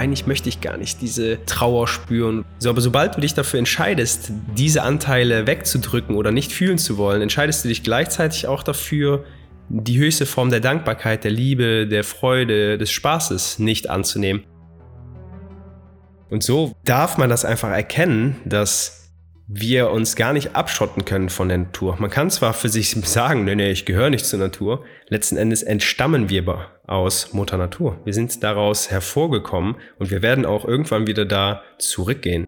eigentlich möchte ich gar nicht diese Trauer spüren. So, aber sobald du dich dafür entscheidest, diese Anteile wegzudrücken oder nicht fühlen zu wollen, entscheidest du dich gleichzeitig auch dafür, die höchste Form der Dankbarkeit, der Liebe, der Freude, des Spaßes nicht anzunehmen. Und so darf man das einfach erkennen, dass wir uns gar nicht abschotten können von der Natur. Man kann zwar für sich sagen, nee, nee, ich gehöre nicht zur Natur. Letzten Endes entstammen wir aus Mutter Natur. Wir sind daraus hervorgekommen und wir werden auch irgendwann wieder da zurückgehen.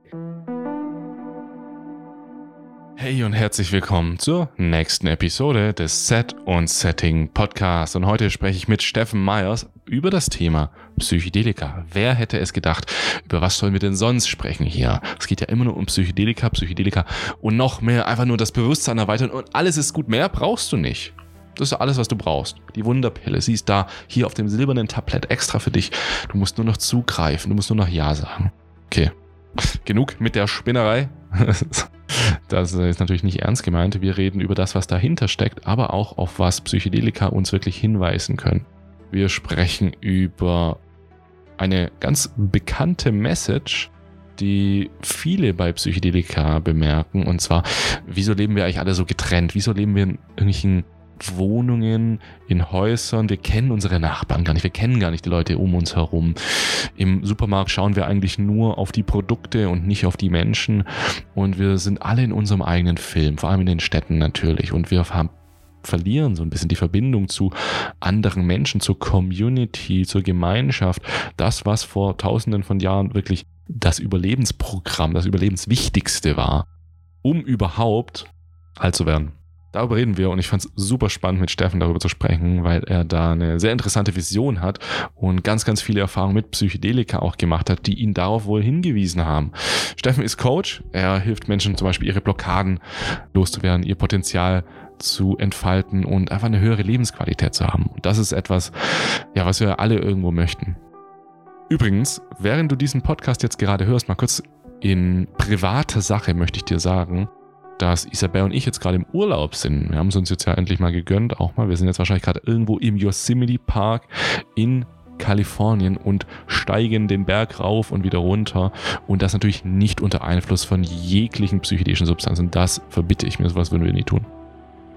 Hey und herzlich willkommen zur nächsten Episode des Set und Setting Podcast. Und heute spreche ich mit Steffen Meyers über das Thema Psychedelika. Wer hätte es gedacht? Über was sollen wir denn sonst sprechen hier? Es geht ja immer nur um Psychedelika, Psychedelika und noch mehr einfach nur das Bewusstsein erweitern und alles ist gut. Mehr brauchst du nicht. Das ist alles, was du brauchst. Die Wunderpille. Sie ist da hier auf dem silbernen Tablett extra für dich. Du musst nur noch zugreifen. Du musst nur noch Ja sagen. Okay. Genug mit der Spinnerei. Das ist natürlich nicht ernst gemeint. Wir reden über das, was dahinter steckt, aber auch auf was Psychedelika uns wirklich hinweisen können. Wir sprechen über eine ganz bekannte Message, die viele bei Psychedelika bemerken. Und zwar, wieso leben wir eigentlich alle so getrennt? Wieso leben wir in irgendwelchen Wohnungen, in Häusern. Wir kennen unsere Nachbarn gar nicht. Wir kennen gar nicht die Leute um uns herum. Im Supermarkt schauen wir eigentlich nur auf die Produkte und nicht auf die Menschen. Und wir sind alle in unserem eigenen Film, vor allem in den Städten natürlich. Und wir haben verlieren so ein bisschen die Verbindung zu anderen Menschen, zur Community, zur Gemeinschaft. Das, was vor tausenden von Jahren wirklich das Überlebensprogramm, das Überlebenswichtigste war, um überhaupt alt zu werden. Darüber reden wir und ich fand es super spannend, mit Steffen darüber zu sprechen, weil er da eine sehr interessante Vision hat und ganz, ganz viele Erfahrungen mit Psychedelika auch gemacht hat, die ihn darauf wohl hingewiesen haben. Steffen ist Coach, er hilft Menschen zum Beispiel ihre Blockaden loszuwerden, ihr Potenzial zu entfalten und einfach eine höhere Lebensqualität zu haben. Und das ist etwas, ja, was wir alle irgendwo möchten. Übrigens, während du diesen Podcast jetzt gerade hörst, mal kurz in privater Sache möchte ich dir sagen, dass Isabel und ich jetzt gerade im Urlaub sind. Wir haben es uns jetzt ja endlich mal gegönnt, auch mal. Wir sind jetzt wahrscheinlich gerade irgendwo im Yosemite Park in Kalifornien und steigen den Berg rauf und wieder runter. Und das natürlich nicht unter Einfluss von jeglichen psychedelischen Substanzen. Das verbitte ich mir, sowas würden wir nie tun.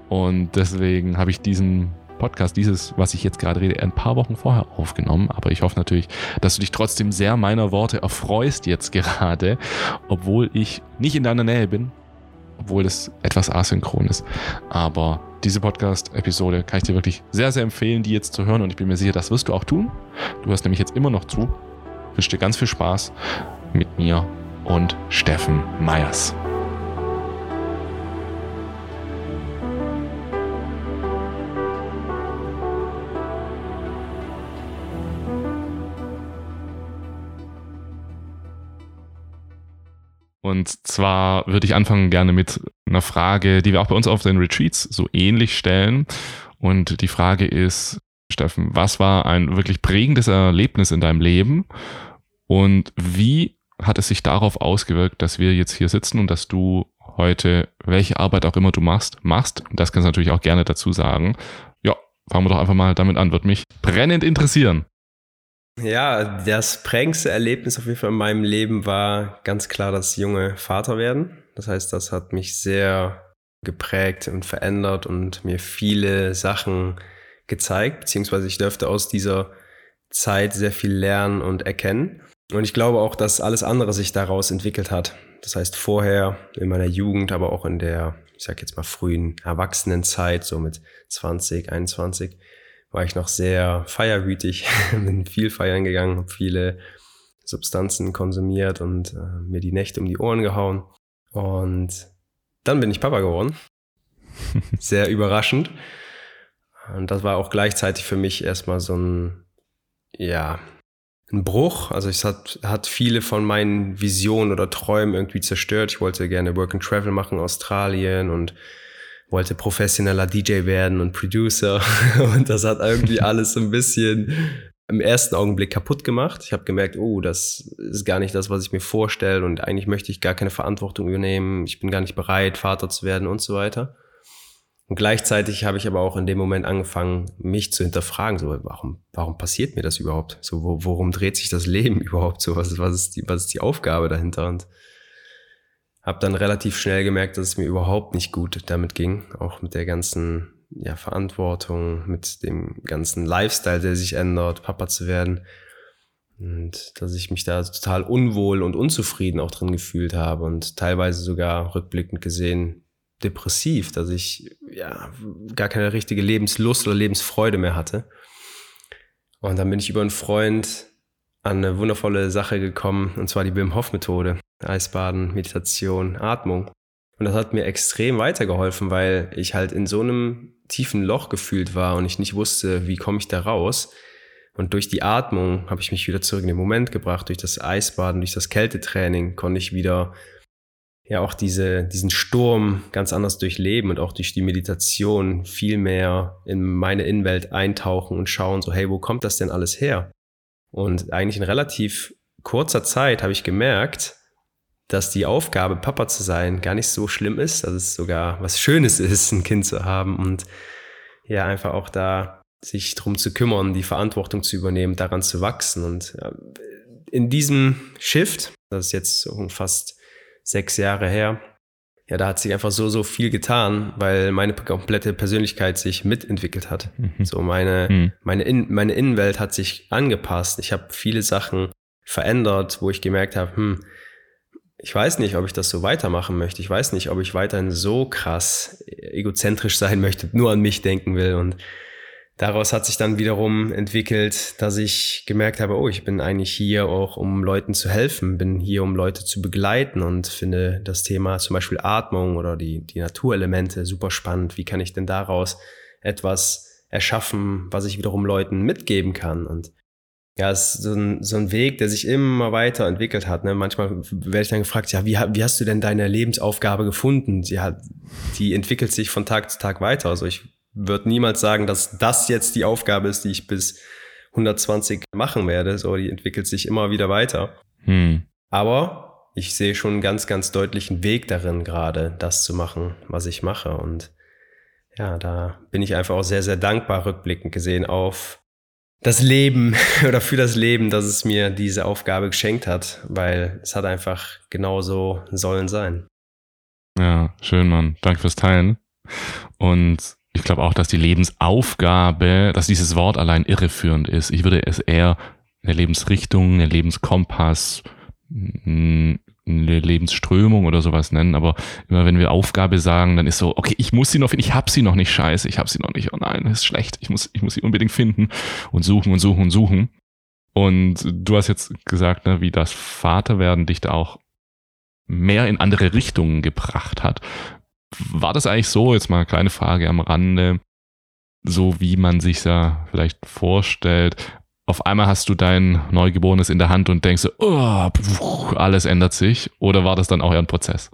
Und deswegen habe ich diesen Podcast, dieses, was ich jetzt gerade rede, ein paar Wochen vorher aufgenommen. Aber ich hoffe natürlich, dass du dich trotzdem sehr meiner Worte erfreust jetzt gerade, obwohl ich nicht in deiner Nähe bin, obwohl das etwas asynchron ist. Aber diese Podcast-Episode kann ich dir wirklich sehr, sehr empfehlen, die jetzt zu hören. Und ich bin mir sicher, das wirst du auch tun. Du hörst nämlich jetzt immer noch zu. Ich wünsche dir ganz viel Spaß mit mir und Steffen Meyers. Und zwar würde ich anfangen gerne mit einer Frage, die wir auch bei uns auf den Retreats so ähnlich stellen. Und die Frage ist, Steffen, was war ein wirklich prägendes Erlebnis in deinem Leben? Und wie hat es sich darauf ausgewirkt, dass wir jetzt hier sitzen und dass du heute, welche Arbeit auch immer du machst, machst? Und das kannst du natürlich auch gerne dazu sagen. Ja, fangen wir doch einfach mal damit an. Würde mich brennend interessieren. Ja, das prägendste Erlebnis auf jeden Fall in meinem Leben war ganz klar das junge Vaterwerden. Das heißt, das hat mich sehr geprägt und verändert und mir viele Sachen gezeigt, beziehungsweise ich dürfte aus dieser Zeit sehr viel lernen und erkennen. Und ich glaube auch, dass alles andere sich daraus entwickelt hat. Das heißt, vorher in meiner Jugend, aber auch in der, ich sag jetzt mal, frühen Erwachsenenzeit, so mit 20, 21, war ich noch sehr feierwütig, bin viel feiern gegangen, habe viele Substanzen konsumiert und äh, mir die Nächte um die Ohren gehauen. Und dann bin ich Papa geworden. Sehr überraschend. Und das war auch gleichzeitig für mich erstmal so ein, ja, ein Bruch. Also es hat, hat viele von meinen Visionen oder Träumen irgendwie zerstört. Ich wollte gerne Work and Travel machen, Australien und wollte professioneller DJ werden und Producer und das hat irgendwie alles so ein bisschen im ersten Augenblick kaputt gemacht. Ich habe gemerkt, oh, das ist gar nicht das, was ich mir vorstelle und eigentlich möchte ich gar keine Verantwortung übernehmen. Ich bin gar nicht bereit, Vater zu werden und so weiter. Und gleichzeitig habe ich aber auch in dem Moment angefangen, mich zu hinterfragen, so, warum, warum passiert mir das überhaupt? So, wo, worum dreht sich das Leben überhaupt? So, was, was, ist die, was ist die Aufgabe dahinter? Und habe dann relativ schnell gemerkt, dass es mir überhaupt nicht gut damit ging, auch mit der ganzen ja, Verantwortung, mit dem ganzen Lifestyle, der sich ändert, Papa zu werden. Und dass ich mich da total unwohl und unzufrieden auch drin gefühlt habe und teilweise sogar rückblickend gesehen depressiv, dass ich ja gar keine richtige Lebenslust oder Lebensfreude mehr hatte. Und dann bin ich über einen Freund an eine wundervolle Sache gekommen, und zwar die Wim Hof Methode. Eisbaden, Meditation, Atmung. Und das hat mir extrem weitergeholfen, weil ich halt in so einem tiefen Loch gefühlt war und ich nicht wusste, wie komme ich da raus. Und durch die Atmung habe ich mich wieder zurück in den Moment gebracht. Durch das Eisbaden, durch das Kältetraining konnte ich wieder ja auch diese, diesen Sturm ganz anders durchleben und auch durch die Meditation viel mehr in meine Innenwelt eintauchen und schauen, so, hey, wo kommt das denn alles her? Und eigentlich in relativ kurzer Zeit habe ich gemerkt, dass die Aufgabe, Papa zu sein, gar nicht so schlimm ist, dass es sogar was Schönes ist, ein Kind zu haben und ja, einfach auch da sich drum zu kümmern, die Verantwortung zu übernehmen, daran zu wachsen. Und in diesem Shift, das ist jetzt fast sechs Jahre her, ja, da hat sich einfach so, so viel getan, weil meine komplette Persönlichkeit sich mitentwickelt hat. Mhm. So meine, mhm. meine, In meine Innenwelt hat sich angepasst. Ich habe viele Sachen verändert, wo ich gemerkt habe, hm, ich weiß nicht, ob ich das so weitermachen möchte. Ich weiß nicht, ob ich weiterhin so krass egozentrisch sein möchte, nur an mich denken will. Und daraus hat sich dann wiederum entwickelt, dass ich gemerkt habe, oh, ich bin eigentlich hier auch, um Leuten zu helfen, bin hier, um Leute zu begleiten und finde das Thema zum Beispiel Atmung oder die, die Naturelemente super spannend. Wie kann ich denn daraus etwas erschaffen, was ich wiederum Leuten mitgeben kann? Und ja, es ist so ein, so ein Weg, der sich immer weiter entwickelt hat. Ne? Manchmal werde ich dann gefragt, ja, wie, wie hast du denn deine Lebensaufgabe gefunden? Ja, die entwickelt sich von Tag zu Tag weiter. Also ich würde niemals sagen, dass das jetzt die Aufgabe ist, die ich bis 120 machen werde. So, die entwickelt sich immer wieder weiter. Hm. Aber ich sehe schon einen ganz, ganz deutlichen Weg darin, gerade das zu machen, was ich mache. Und ja, da bin ich einfach auch sehr, sehr dankbar rückblickend gesehen auf das Leben oder für das Leben, dass es mir diese Aufgabe geschenkt hat, weil es hat einfach genauso sollen sein. Ja, schön, Mann. Danke fürs Teilen. Und ich glaube auch, dass die Lebensaufgabe, dass dieses Wort allein irreführend ist. Ich würde es eher eine Lebensrichtung, eine Lebenskompass, eine Lebensströmung oder sowas nennen, aber immer wenn wir Aufgabe sagen, dann ist so, okay, ich muss sie noch finden, ich habe sie noch nicht, scheiße, ich habe sie noch nicht, oh nein, das ist schlecht, ich muss, ich muss sie unbedingt finden und suchen und suchen und suchen. Und du hast jetzt gesagt, ne, wie das Vaterwerden dich da auch mehr in andere Richtungen gebracht hat. War das eigentlich so, jetzt mal eine kleine Frage am Rande, so wie man sich da vielleicht vorstellt, auf einmal hast du dein Neugeborenes in der Hand und denkst, oh, alles ändert sich? Oder war das dann auch eher ein Prozess?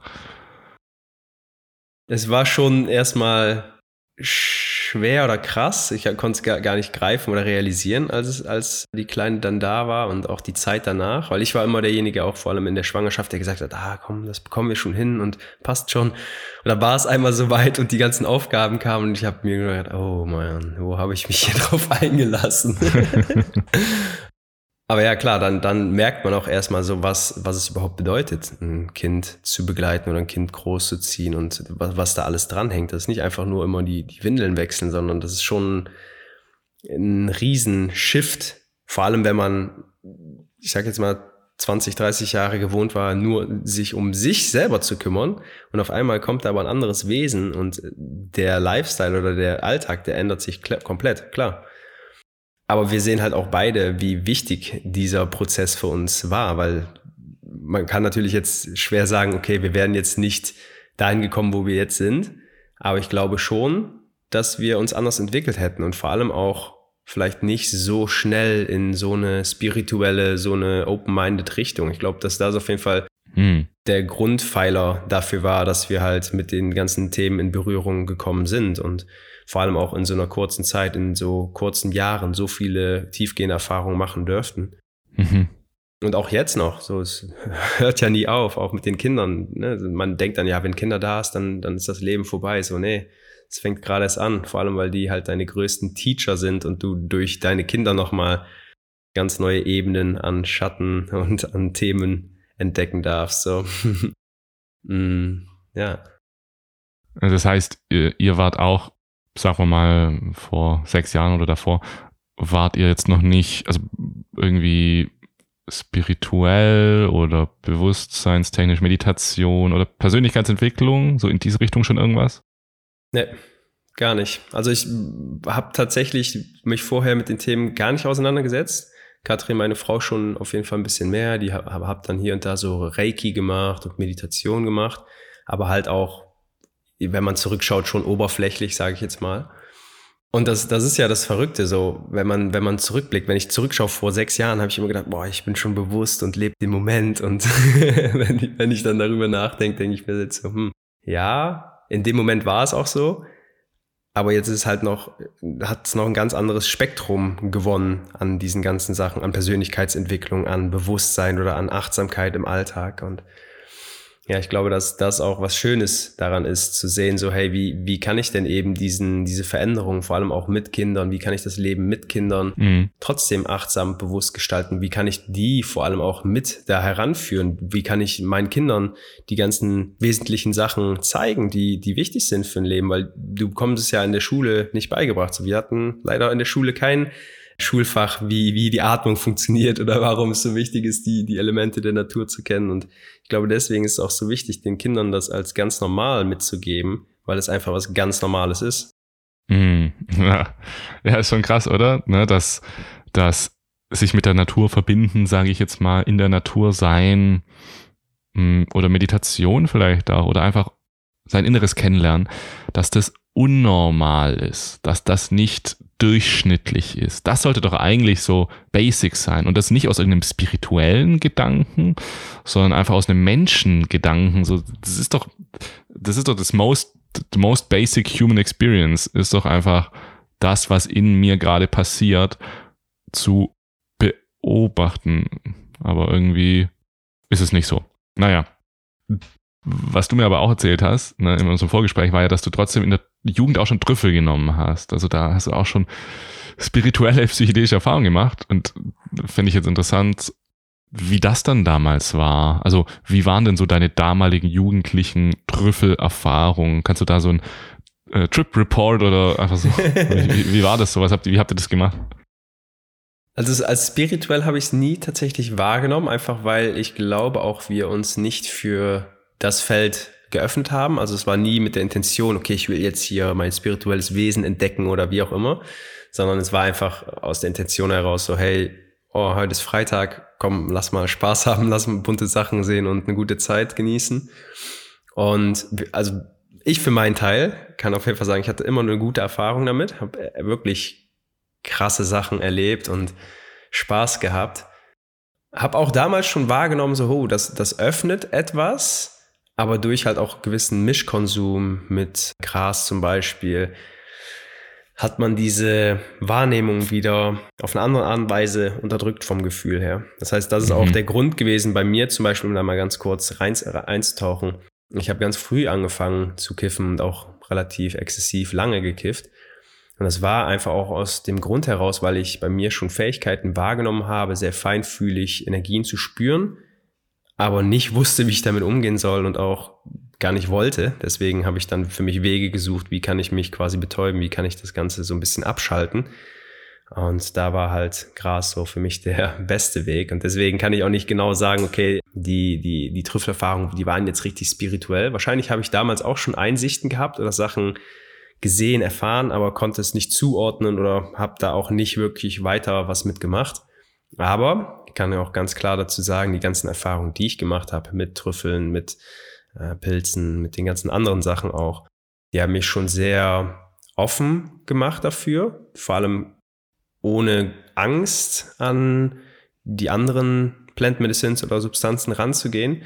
Es war schon erstmal schwer oder krass. Ich konnte es gar, nicht greifen oder realisieren, als, als die Kleine dann da war und auch die Zeit danach. Weil ich war immer derjenige, auch vor allem in der Schwangerschaft, der gesagt hat, ah komm, das bekommen wir schon hin und passt schon. Und da war es einmal so weit und die ganzen Aufgaben kamen und ich habe mir gedacht, oh Mann, wo habe ich mich hier drauf eingelassen? Aber ja, klar, dann, dann merkt man auch erstmal so, was, was es überhaupt bedeutet, ein Kind zu begleiten oder ein Kind groß zu ziehen und was, was da alles dranhängt. Das ist nicht einfach nur immer die, die Windeln wechseln, sondern das ist schon ein riesen Shift. Vor allem, wenn man, ich sag jetzt mal, 20, 30 Jahre gewohnt war, nur sich um sich selber zu kümmern. Und auf einmal kommt da aber ein anderes Wesen und der Lifestyle oder der Alltag, der ändert sich komplett, klar. Aber wir sehen halt auch beide, wie wichtig dieser Prozess für uns war, weil man kann natürlich jetzt schwer sagen, okay, wir wären jetzt nicht dahin gekommen, wo wir jetzt sind. Aber ich glaube schon, dass wir uns anders entwickelt hätten und vor allem auch vielleicht nicht so schnell in so eine spirituelle, so eine open-minded Richtung. Ich glaube, dass das auf jeden Fall hm. Der Grundpfeiler dafür war, dass wir halt mit den ganzen Themen in Berührung gekommen sind und vor allem auch in so einer kurzen Zeit, in so kurzen Jahren so viele tiefgehende Erfahrungen machen dürften. Mhm. Und auch jetzt noch, so es hört ja nie auf, auch mit den Kindern. Ne? Man denkt dann, ja, wenn Kinder da ist, dann, dann ist das Leben vorbei. So, nee, es fängt gerade erst an, vor allem weil die halt deine größten Teacher sind und du durch deine Kinder nochmal ganz neue Ebenen an Schatten und an Themen entdecken darfst. So. mm, ja. Das heißt, ihr, ihr wart auch, sagen wir mal, vor sechs Jahren oder davor, wart ihr jetzt noch nicht, also irgendwie spirituell oder bewusstseinstechnisch Meditation oder Persönlichkeitsentwicklung, so in diese Richtung schon irgendwas? Nee, gar nicht. Also ich habe tatsächlich mich vorher mit den Themen gar nicht auseinandergesetzt. Katrin, meine Frau, schon auf jeden Fall ein bisschen mehr. Die habe hab dann hier und da so Reiki gemacht und Meditation gemacht, aber halt auch, wenn man zurückschaut, schon oberflächlich, sage ich jetzt mal. Und das, das ist ja das Verrückte, so, wenn man, wenn man zurückblickt, wenn ich zurückschaue vor sechs Jahren, habe ich immer gedacht, boah, ich bin schon bewusst und lebe den Moment. Und wenn, ich, wenn ich dann darüber nachdenke, denke ich mir jetzt so, hm, ja, in dem Moment war es auch so. Aber jetzt ist halt noch, hat es noch ein ganz anderes Spektrum gewonnen an diesen ganzen Sachen, an Persönlichkeitsentwicklung, an Bewusstsein oder an Achtsamkeit im Alltag. Und ja, ich glaube, dass das auch was Schönes daran ist, zu sehen, so, hey, wie, wie kann ich denn eben diesen, diese Veränderung, vor allem auch mit Kindern, wie kann ich das Leben mit Kindern mhm. trotzdem achtsam, bewusst gestalten? Wie kann ich die vor allem auch mit da heranführen? Wie kann ich meinen Kindern die ganzen wesentlichen Sachen zeigen, die, die wichtig sind für ein Leben? Weil du bekommst es ja in der Schule nicht beigebracht. So, wir hatten leider in der Schule kein Schulfach, wie, wie die Atmung funktioniert oder warum es so wichtig ist, die, die Elemente der Natur zu kennen. Und ich glaube, deswegen ist es auch so wichtig, den Kindern das als ganz normal mitzugeben, weil es einfach was ganz Normales ist. Mm, ja. ja, ist schon krass, oder? Ne, dass, dass sich mit der Natur verbinden, sage ich jetzt mal, in der Natur sein mm, oder Meditation vielleicht auch oder einfach sein Inneres kennenlernen, dass das unnormal ist, dass das nicht durchschnittlich ist. Das sollte doch eigentlich so basic sein und das nicht aus irgendeinem spirituellen Gedanken, sondern einfach aus einem Menschengedanken. So, das ist doch, das ist doch das most, the most basic human experience ist doch einfach das, was in mir gerade passiert, zu beobachten. Aber irgendwie ist es nicht so. Naja. Was du mir aber auch erzählt hast, ne, in unserem Vorgespräch, war ja, dass du trotzdem in der Jugend auch schon Trüffel genommen hast. Also da hast du auch schon spirituelle, psychedelische Erfahrungen gemacht. Und finde ich jetzt interessant, wie das dann damals war. Also wie waren denn so deine damaligen jugendlichen Trüffelerfahrungen? Kannst du da so ein äh, Trip Report oder einfach so, wie, wie, war das so? Was habt, wie habt ihr das gemacht? Also als spirituell habe ich es nie tatsächlich wahrgenommen, einfach weil ich glaube auch wir uns nicht für das Feld geöffnet haben. Also es war nie mit der Intention, okay, ich will jetzt hier mein spirituelles Wesen entdecken oder wie auch immer, sondern es war einfach aus der Intention heraus so, hey, oh, heute ist Freitag, komm, lass mal Spaß haben, lass mal bunte Sachen sehen und eine gute Zeit genießen. Und also ich für meinen Teil kann auf jeden Fall sagen, ich hatte immer eine gute Erfahrung damit, habe äh, wirklich krasse Sachen erlebt und Spaß gehabt. Habe auch damals schon wahrgenommen, so, oh, das, das öffnet etwas, aber durch halt auch gewissen Mischkonsum mit Gras zum Beispiel hat man diese Wahrnehmung wieder auf eine andere Art und Weise unterdrückt vom Gefühl her. Das heißt, das ist mhm. auch der Grund gewesen bei mir zum Beispiel, um da mal ganz kurz rein, einzutauchen. Ich habe ganz früh angefangen zu kiffen und auch relativ exzessiv lange gekifft. Und das war einfach auch aus dem Grund heraus, weil ich bei mir schon Fähigkeiten wahrgenommen habe, sehr feinfühlig Energien zu spüren, aber nicht wusste, wie ich damit umgehen soll und auch gar nicht wollte. Deswegen habe ich dann für mich Wege gesucht, wie kann ich mich quasi betäuben, wie kann ich das Ganze so ein bisschen abschalten. Und da war halt Gras so für mich der beste Weg. Und deswegen kann ich auch nicht genau sagen, okay, die, die, die Trüffelerfahrungen, die waren jetzt richtig spirituell. Wahrscheinlich habe ich damals auch schon Einsichten gehabt oder Sachen gesehen, erfahren, aber konnte es nicht zuordnen oder habe da auch nicht wirklich weiter was mitgemacht. Aber ich kann ja auch ganz klar dazu sagen, die ganzen Erfahrungen, die ich gemacht habe mit Trüffeln, mit äh, Pilzen, mit den ganzen anderen Sachen auch, die haben mich schon sehr offen gemacht dafür, vor allem ohne Angst an die anderen Plant Medicines oder Substanzen ranzugehen,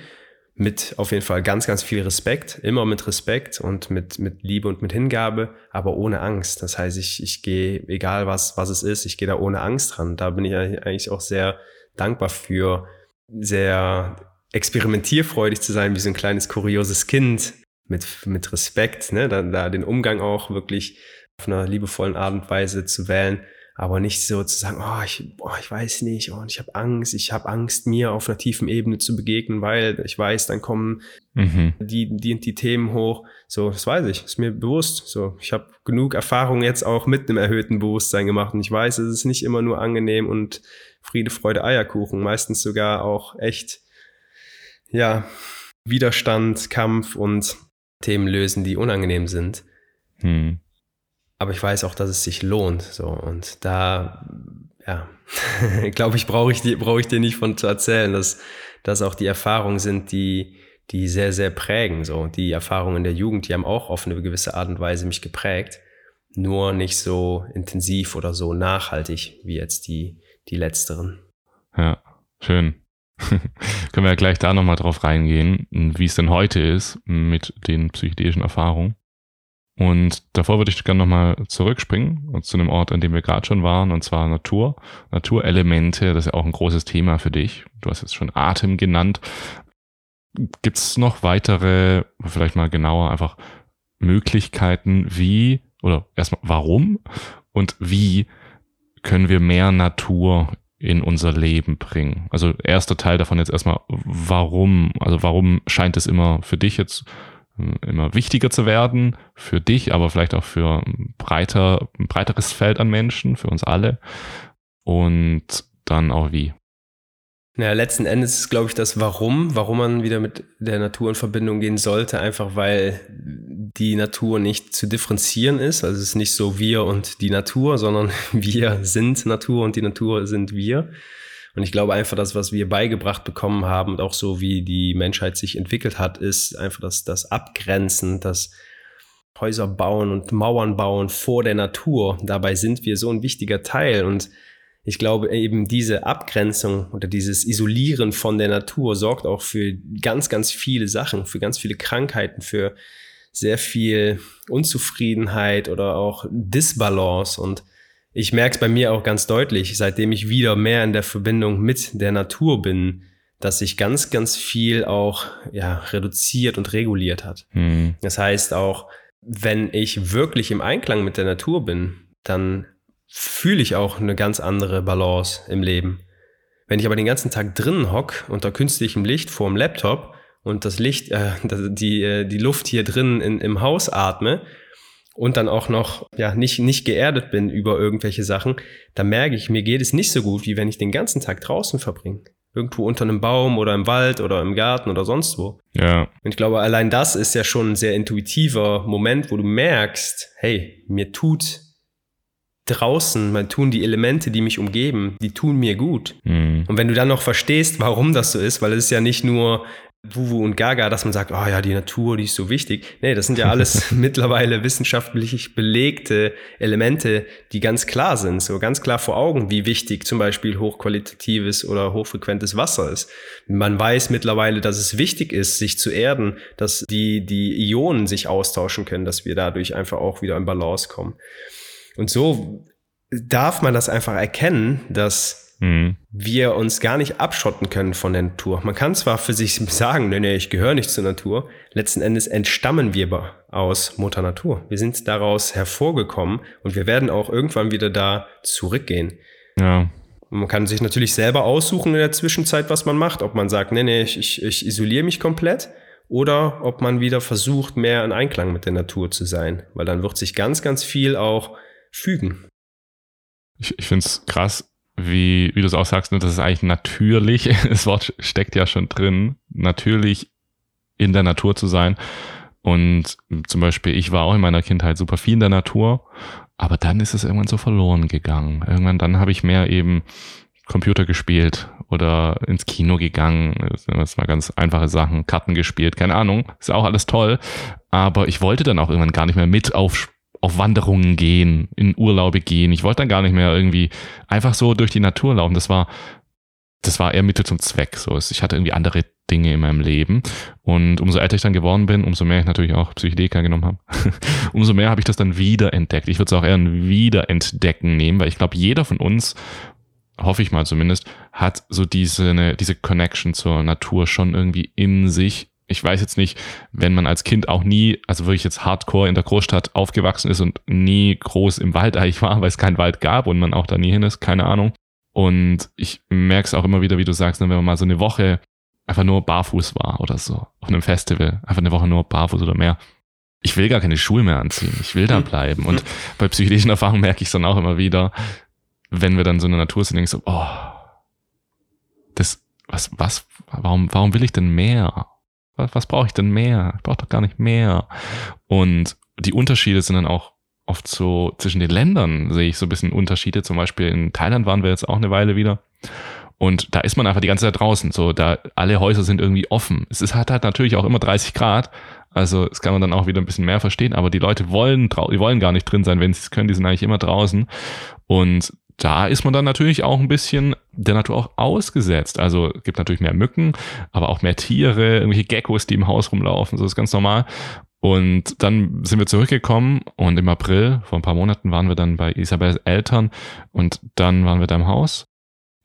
mit auf jeden Fall ganz, ganz viel Respekt, immer mit Respekt und mit, mit Liebe und mit Hingabe, aber ohne Angst. Das heißt, ich, ich gehe, egal was, was es ist, ich gehe da ohne Angst ran. Da bin ich eigentlich auch sehr dankbar für, sehr experimentierfreudig zu sein, wie so ein kleines kurioses Kind mit, mit Respekt, ne? da, da den Umgang auch wirklich auf einer liebevollen Art und Weise zu wählen, aber nicht so zu sagen, oh, ich, oh, ich weiß nicht und ich habe Angst, ich habe Angst, mir auf einer tiefen Ebene zu begegnen, weil ich weiß, dann kommen mhm. die, die, die Themen hoch. So, das weiß ich, ist mir bewusst. So, ich habe genug Erfahrung jetzt auch mit einem erhöhten Bewusstsein gemacht und ich weiß, es ist nicht immer nur angenehm und Friede, Freude, Eierkuchen, meistens sogar auch echt, ja, Widerstand, Kampf und Themen lösen, die unangenehm sind. Hm. Aber ich weiß auch, dass es sich lohnt. So und da, ja, glaube ich, brauche ich dir, brauche ich dir nicht von zu erzählen, dass das auch die Erfahrungen sind, die die sehr, sehr prägen. So die Erfahrungen der Jugend, die haben auch auf eine gewisse Art und Weise mich geprägt, nur nicht so intensiv oder so nachhaltig wie jetzt die die letzteren. Ja, schön. Können wir ja gleich da nochmal drauf reingehen, wie es denn heute ist mit den psychedelischen Erfahrungen. Und davor würde ich gerne nochmal zurückspringen zu einem Ort, an dem wir gerade schon waren, und zwar Natur. Naturelemente, das ist ja auch ein großes Thema für dich. Du hast jetzt schon Atem genannt. Gibt es noch weitere, vielleicht mal genauer, einfach Möglichkeiten, wie oder erstmal warum und wie können wir mehr Natur in unser Leben bringen? Also erster Teil davon jetzt erstmal, warum? Also warum scheint es immer für dich jetzt immer wichtiger zu werden, für dich, aber vielleicht auch für ein, breiter, ein breiteres Feld an Menschen, für uns alle? Und dann auch wie? Naja, letzten Endes ist, glaube ich, das Warum, warum man wieder mit der Natur in Verbindung gehen sollte, einfach weil die Natur nicht zu differenzieren ist. Also es ist nicht so wir und die Natur, sondern wir sind Natur und die Natur sind wir. Und ich glaube einfach, das, was wir beigebracht bekommen haben und auch so wie die Menschheit sich entwickelt hat, ist einfach das, das Abgrenzen, das Häuser bauen und Mauern bauen vor der Natur. Dabei sind wir so ein wichtiger Teil und ich glaube eben diese Abgrenzung oder dieses Isolieren von der Natur sorgt auch für ganz, ganz viele Sachen, für ganz viele Krankheiten, für sehr viel Unzufriedenheit oder auch Disbalance. Und ich merke es bei mir auch ganz deutlich, seitdem ich wieder mehr in der Verbindung mit der Natur bin, dass sich ganz, ganz viel auch ja, reduziert und reguliert hat. Mhm. Das heißt auch, wenn ich wirklich im Einklang mit der Natur bin, dann fühle ich auch eine ganz andere Balance im Leben. Wenn ich aber den ganzen Tag drinnen hock unter künstlichem Licht vor dem Laptop und das Licht, äh, die, äh, die Luft hier drin in, im Haus atme und dann auch noch ja nicht nicht geerdet bin über irgendwelche Sachen, dann merke ich, mir geht es nicht so gut, wie wenn ich den ganzen Tag draußen verbringe. Irgendwo unter einem Baum oder im Wald oder im Garten oder sonst wo. Ja. Und ich glaube, allein das ist ja schon ein sehr intuitiver Moment, wo du merkst, hey, mir tut draußen, man tun die Elemente, die mich umgeben, die tun mir gut. Mhm. Und wenn du dann noch verstehst, warum das so ist, weil es ist ja nicht nur Wuwu und Gaga, dass man sagt, oh ja, die Natur, die ist so wichtig. Nee, das sind ja alles mittlerweile wissenschaftlich belegte Elemente, die ganz klar sind, so ganz klar vor Augen, wie wichtig zum Beispiel hochqualitatives oder hochfrequentes Wasser ist. Man weiß mittlerweile, dass es wichtig ist, sich zu erden, dass die, die Ionen sich austauschen können, dass wir dadurch einfach auch wieder in Balance kommen. Und so darf man das einfach erkennen, dass mhm. wir uns gar nicht abschotten können von der Natur. Man kann zwar für sich sagen, nee, nee, ich gehöre nicht zur Natur. Letzten Endes entstammen wir aus Mutter Natur. Wir sind daraus hervorgekommen und wir werden auch irgendwann wieder da zurückgehen. Ja. Man kann sich natürlich selber aussuchen in der Zwischenzeit, was man macht. Ob man sagt, nee, nee, ich, ich isoliere mich komplett oder ob man wieder versucht, mehr in Einklang mit der Natur zu sein. Weil dann wird sich ganz, ganz viel auch fügen. Ich, ich finde es krass, wie, wie du es auch sagst, ne, das ist eigentlich natürlich, das Wort steckt ja schon drin, natürlich in der Natur zu sein. Und zum Beispiel, ich war auch in meiner Kindheit super viel in der Natur, aber dann ist es irgendwann so verloren gegangen. Irgendwann dann habe ich mehr eben Computer gespielt oder ins Kino gegangen. Das sind mal ganz einfache Sachen, Karten gespielt, keine Ahnung. Ist auch alles toll. Aber ich wollte dann auch irgendwann gar nicht mehr mit auf auf Wanderungen gehen, in Urlaube gehen. Ich wollte dann gar nicht mehr irgendwie einfach so durch die Natur laufen. Das war, das war eher Mittel zum Zweck. So, ich hatte irgendwie andere Dinge in meinem Leben. Und umso älter ich dann geworden bin, umso mehr ich natürlich auch Psychedelika genommen habe, umso mehr habe ich das dann wiederentdeckt. Ich würde es auch eher ein Wiederentdecken nehmen, weil ich glaube, jeder von uns, hoffe ich mal zumindest, hat so diese, eine, diese Connection zur Natur schon irgendwie in sich ich weiß jetzt nicht, wenn man als Kind auch nie, also wirklich jetzt hardcore in der Großstadt aufgewachsen ist und nie groß im Wald eigentlich war, weil es keinen Wald gab und man auch da nie hin ist, keine Ahnung. Und ich merke es auch immer wieder, wie du sagst, ne, wenn man mal so eine Woche einfach nur barfuß war oder so, auf einem Festival, einfach eine Woche nur barfuß oder mehr. Ich will gar keine Schuhe mehr anziehen, ich will da hm. bleiben. Und bei psychelischen Erfahrungen merke ich es dann auch immer wieder, wenn wir dann so in der Natur sind, denke ich so, oh, das, was, was, warum, warum will ich denn mehr? Was, was brauche ich denn mehr? Ich brauche doch gar nicht mehr. Und die Unterschiede sind dann auch oft so zwischen den Ländern sehe ich so ein bisschen Unterschiede. Zum Beispiel in Thailand waren wir jetzt auch eine Weile wieder. Und da ist man einfach die ganze Zeit draußen. So, da alle Häuser sind irgendwie offen. Es ist, hat halt natürlich auch immer 30 Grad. Also, das kann man dann auch wieder ein bisschen mehr verstehen. Aber die Leute wollen, die wollen gar nicht drin sein, wenn sie es können. Die sind eigentlich immer draußen. Und da ist man dann natürlich auch ein bisschen der Natur auch ausgesetzt. Also gibt natürlich mehr Mücken, aber auch mehr Tiere, irgendwelche Geckos, die im Haus rumlaufen, so ist ganz normal. Und dann sind wir zurückgekommen und im April, vor ein paar Monaten, waren wir dann bei Isabels Eltern und dann waren wir da im Haus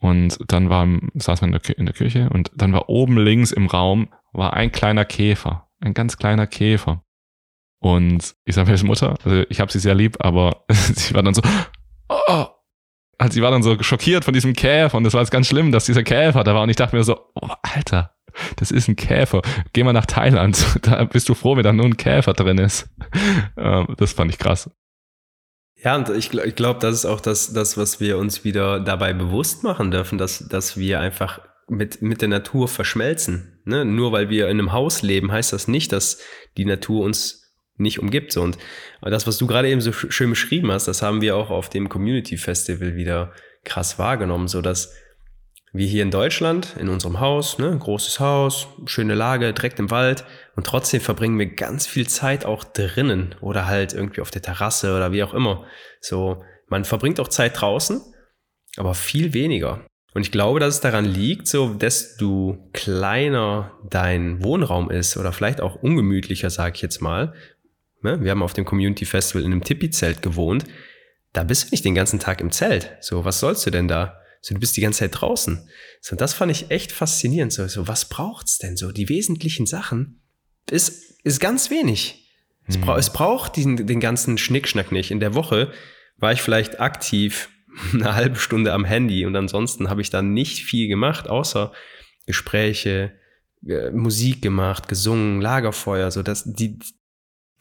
und dann war, saßen wir in der, in der Küche und dann war oben links im Raum war ein kleiner Käfer, ein ganz kleiner Käfer. Und Isabels Mutter, also ich habe sie sehr lieb, aber sie war dann so, oh, also sie war dann so schockiert von diesem Käfer und das war jetzt ganz schlimm, dass dieser Käfer da war und ich dachte mir so, oh, Alter, das ist ein Käfer. Geh mal nach Thailand, da bist du froh, wenn da nur ein Käfer drin ist. Ähm, das fand ich krass. Ja, und ich, ich glaube, das ist auch das, das, was wir uns wieder dabei bewusst machen dürfen, dass, dass wir einfach mit, mit der Natur verschmelzen. Ne? Nur weil wir in einem Haus leben, heißt das nicht, dass die Natur uns nicht umgibt. Und das, was du gerade eben so schön beschrieben hast, das haben wir auch auf dem Community Festival wieder krass wahrgenommen, so dass wir hier in Deutschland, in unserem Haus, ne, großes Haus, schöne Lage, direkt im Wald und trotzdem verbringen wir ganz viel Zeit auch drinnen oder halt irgendwie auf der Terrasse oder wie auch immer. So, man verbringt auch Zeit draußen, aber viel weniger. Und ich glaube, dass es daran liegt, so desto kleiner dein Wohnraum ist oder vielleicht auch ungemütlicher, sage ich jetzt mal, Ne? Wir haben auf dem Community Festival in einem Tipi-Zelt gewohnt. Da bist du nicht den ganzen Tag im Zelt. So, was sollst du denn da? So, du bist die ganze Zeit draußen. So, das fand ich echt faszinierend. So, so was braucht's denn so? Die wesentlichen Sachen ist, ist ganz wenig. Es, bra es braucht diesen, den ganzen Schnickschnack nicht. In der Woche war ich vielleicht aktiv eine halbe Stunde am Handy und ansonsten habe ich da nicht viel gemacht, außer Gespräche, äh, Musik gemacht, gesungen, Lagerfeuer, so dass die,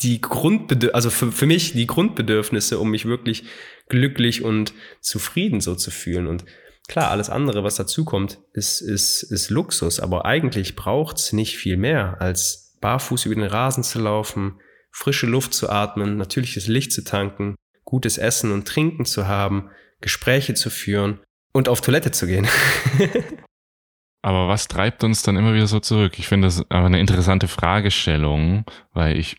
die Grundbedürfnisse, also für, für mich die Grundbedürfnisse, um mich wirklich glücklich und zufrieden so zu fühlen. Und klar, alles andere, was dazukommt, ist, ist, ist Luxus, aber eigentlich braucht's nicht viel mehr, als barfuß über den Rasen zu laufen, frische Luft zu atmen, natürliches Licht zu tanken, gutes Essen und Trinken zu haben, Gespräche zu führen und auf Toilette zu gehen. Aber was treibt uns dann immer wieder so zurück? Ich finde das aber eine interessante Fragestellung, weil ich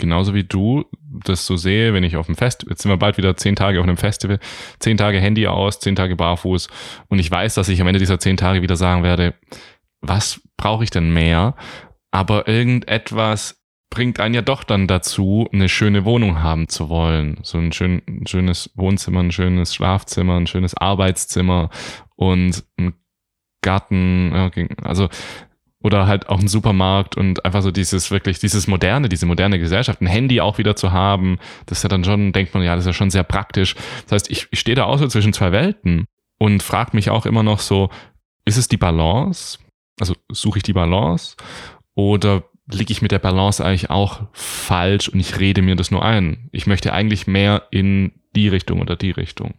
genauso wie du das so sehe, wenn ich auf dem Fest, jetzt sind wir bald wieder zehn Tage auf einem Festival, zehn Tage Handy aus, zehn Tage barfuß und ich weiß, dass ich am Ende dieser zehn Tage wieder sagen werde, was brauche ich denn mehr? Aber irgendetwas bringt einen ja doch dann dazu, eine schöne Wohnung haben zu wollen. So ein, schön, ein schönes Wohnzimmer, ein schönes Schlafzimmer, ein schönes Arbeitszimmer und ein Garten, also oder halt auch ein Supermarkt und einfach so dieses wirklich, dieses moderne, diese moderne Gesellschaft, ein Handy auch wieder zu haben, das ist ja dann schon, denkt man, ja, das ist ja schon sehr praktisch. Das heißt, ich, ich stehe da auch so zwischen zwei Welten und frage mich auch immer noch so, ist es die Balance? Also suche ich die Balance? Oder liege ich mit der Balance eigentlich auch falsch und ich rede mir das nur ein? Ich möchte eigentlich mehr in die Richtung oder die Richtung.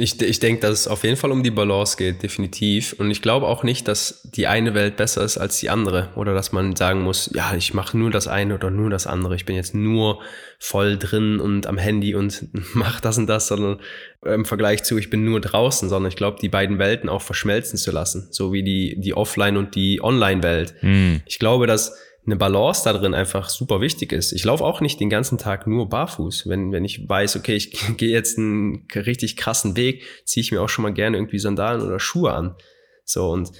Ich, ich denke, dass es auf jeden Fall um die Balance geht, definitiv. Und ich glaube auch nicht, dass die eine Welt besser ist als die andere. Oder dass man sagen muss, ja, ich mache nur das eine oder nur das andere. Ich bin jetzt nur voll drin und am Handy und mache das und das, sondern im Vergleich zu, ich bin nur draußen, sondern ich glaube, die beiden Welten auch verschmelzen zu lassen. So wie die, die Offline- und die Online-Welt. Mhm. Ich glaube, dass eine Balance da drin einfach super wichtig ist. Ich laufe auch nicht den ganzen Tag nur barfuß. Wenn, wenn ich weiß, okay, ich gehe jetzt einen richtig krassen Weg, ziehe ich mir auch schon mal gerne irgendwie Sandalen oder Schuhe an. So, und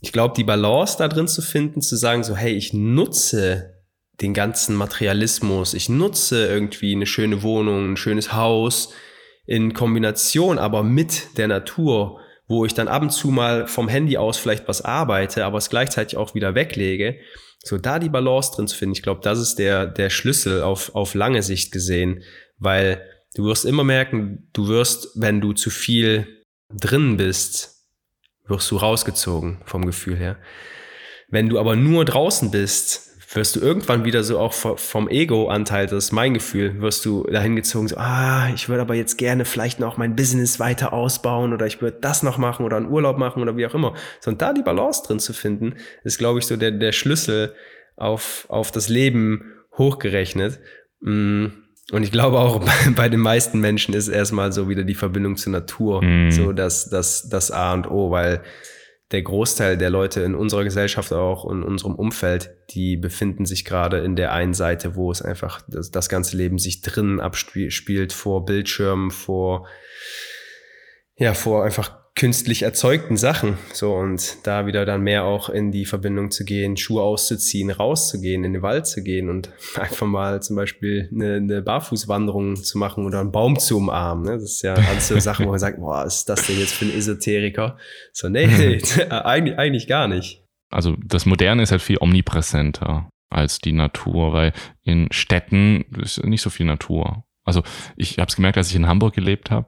ich glaube, die Balance da drin zu finden, zu sagen, so, hey, ich nutze den ganzen Materialismus, ich nutze irgendwie eine schöne Wohnung, ein schönes Haus in Kombination aber mit der Natur wo ich dann ab und zu mal vom Handy aus vielleicht was arbeite, aber es gleichzeitig auch wieder weglege. So da die Balance drin zu finden, ich glaube, das ist der, der Schlüssel auf, auf lange Sicht gesehen, weil du wirst immer merken, du wirst, wenn du zu viel drin bist, wirst du rausgezogen vom Gefühl her. Wenn du aber nur draußen bist, wirst du irgendwann wieder so auch vom Ego-Anteil, das ist mein Gefühl, wirst du dahin gezogen, so, ah, ich würde aber jetzt gerne vielleicht noch mein Business weiter ausbauen oder ich würde das noch machen oder einen Urlaub machen oder wie auch immer. So, und da die Balance drin zu finden, ist, glaube ich, so der, der Schlüssel auf, auf das Leben hochgerechnet. Mm, und ich glaube auch bei, bei den meisten Menschen ist erstmal so wieder die Verbindung zur Natur, mm. so das, das, das A und O, weil der Großteil der Leute in unserer Gesellschaft auch in unserem Umfeld, die befinden sich gerade in der einen Seite, wo es einfach das, das ganze Leben sich drinnen abspielt, vor Bildschirmen, vor, ja, vor einfach künstlich erzeugten Sachen. So und da wieder dann mehr auch in die Verbindung zu gehen, Schuhe auszuziehen, rauszugehen, in den Wald zu gehen und einfach mal zum Beispiel eine, eine Barfußwanderung zu machen oder einen Baum zu umarmen. Ne? Das ist ja alles so Sachen, wo man sagt, boah, ist das denn jetzt für ein Esoteriker? So, nee, nee eigentlich, eigentlich gar nicht. Also das Moderne ist halt viel omnipräsenter als die Natur, weil in Städten ist nicht so viel Natur. Also ich habe es gemerkt, als ich in Hamburg gelebt habe,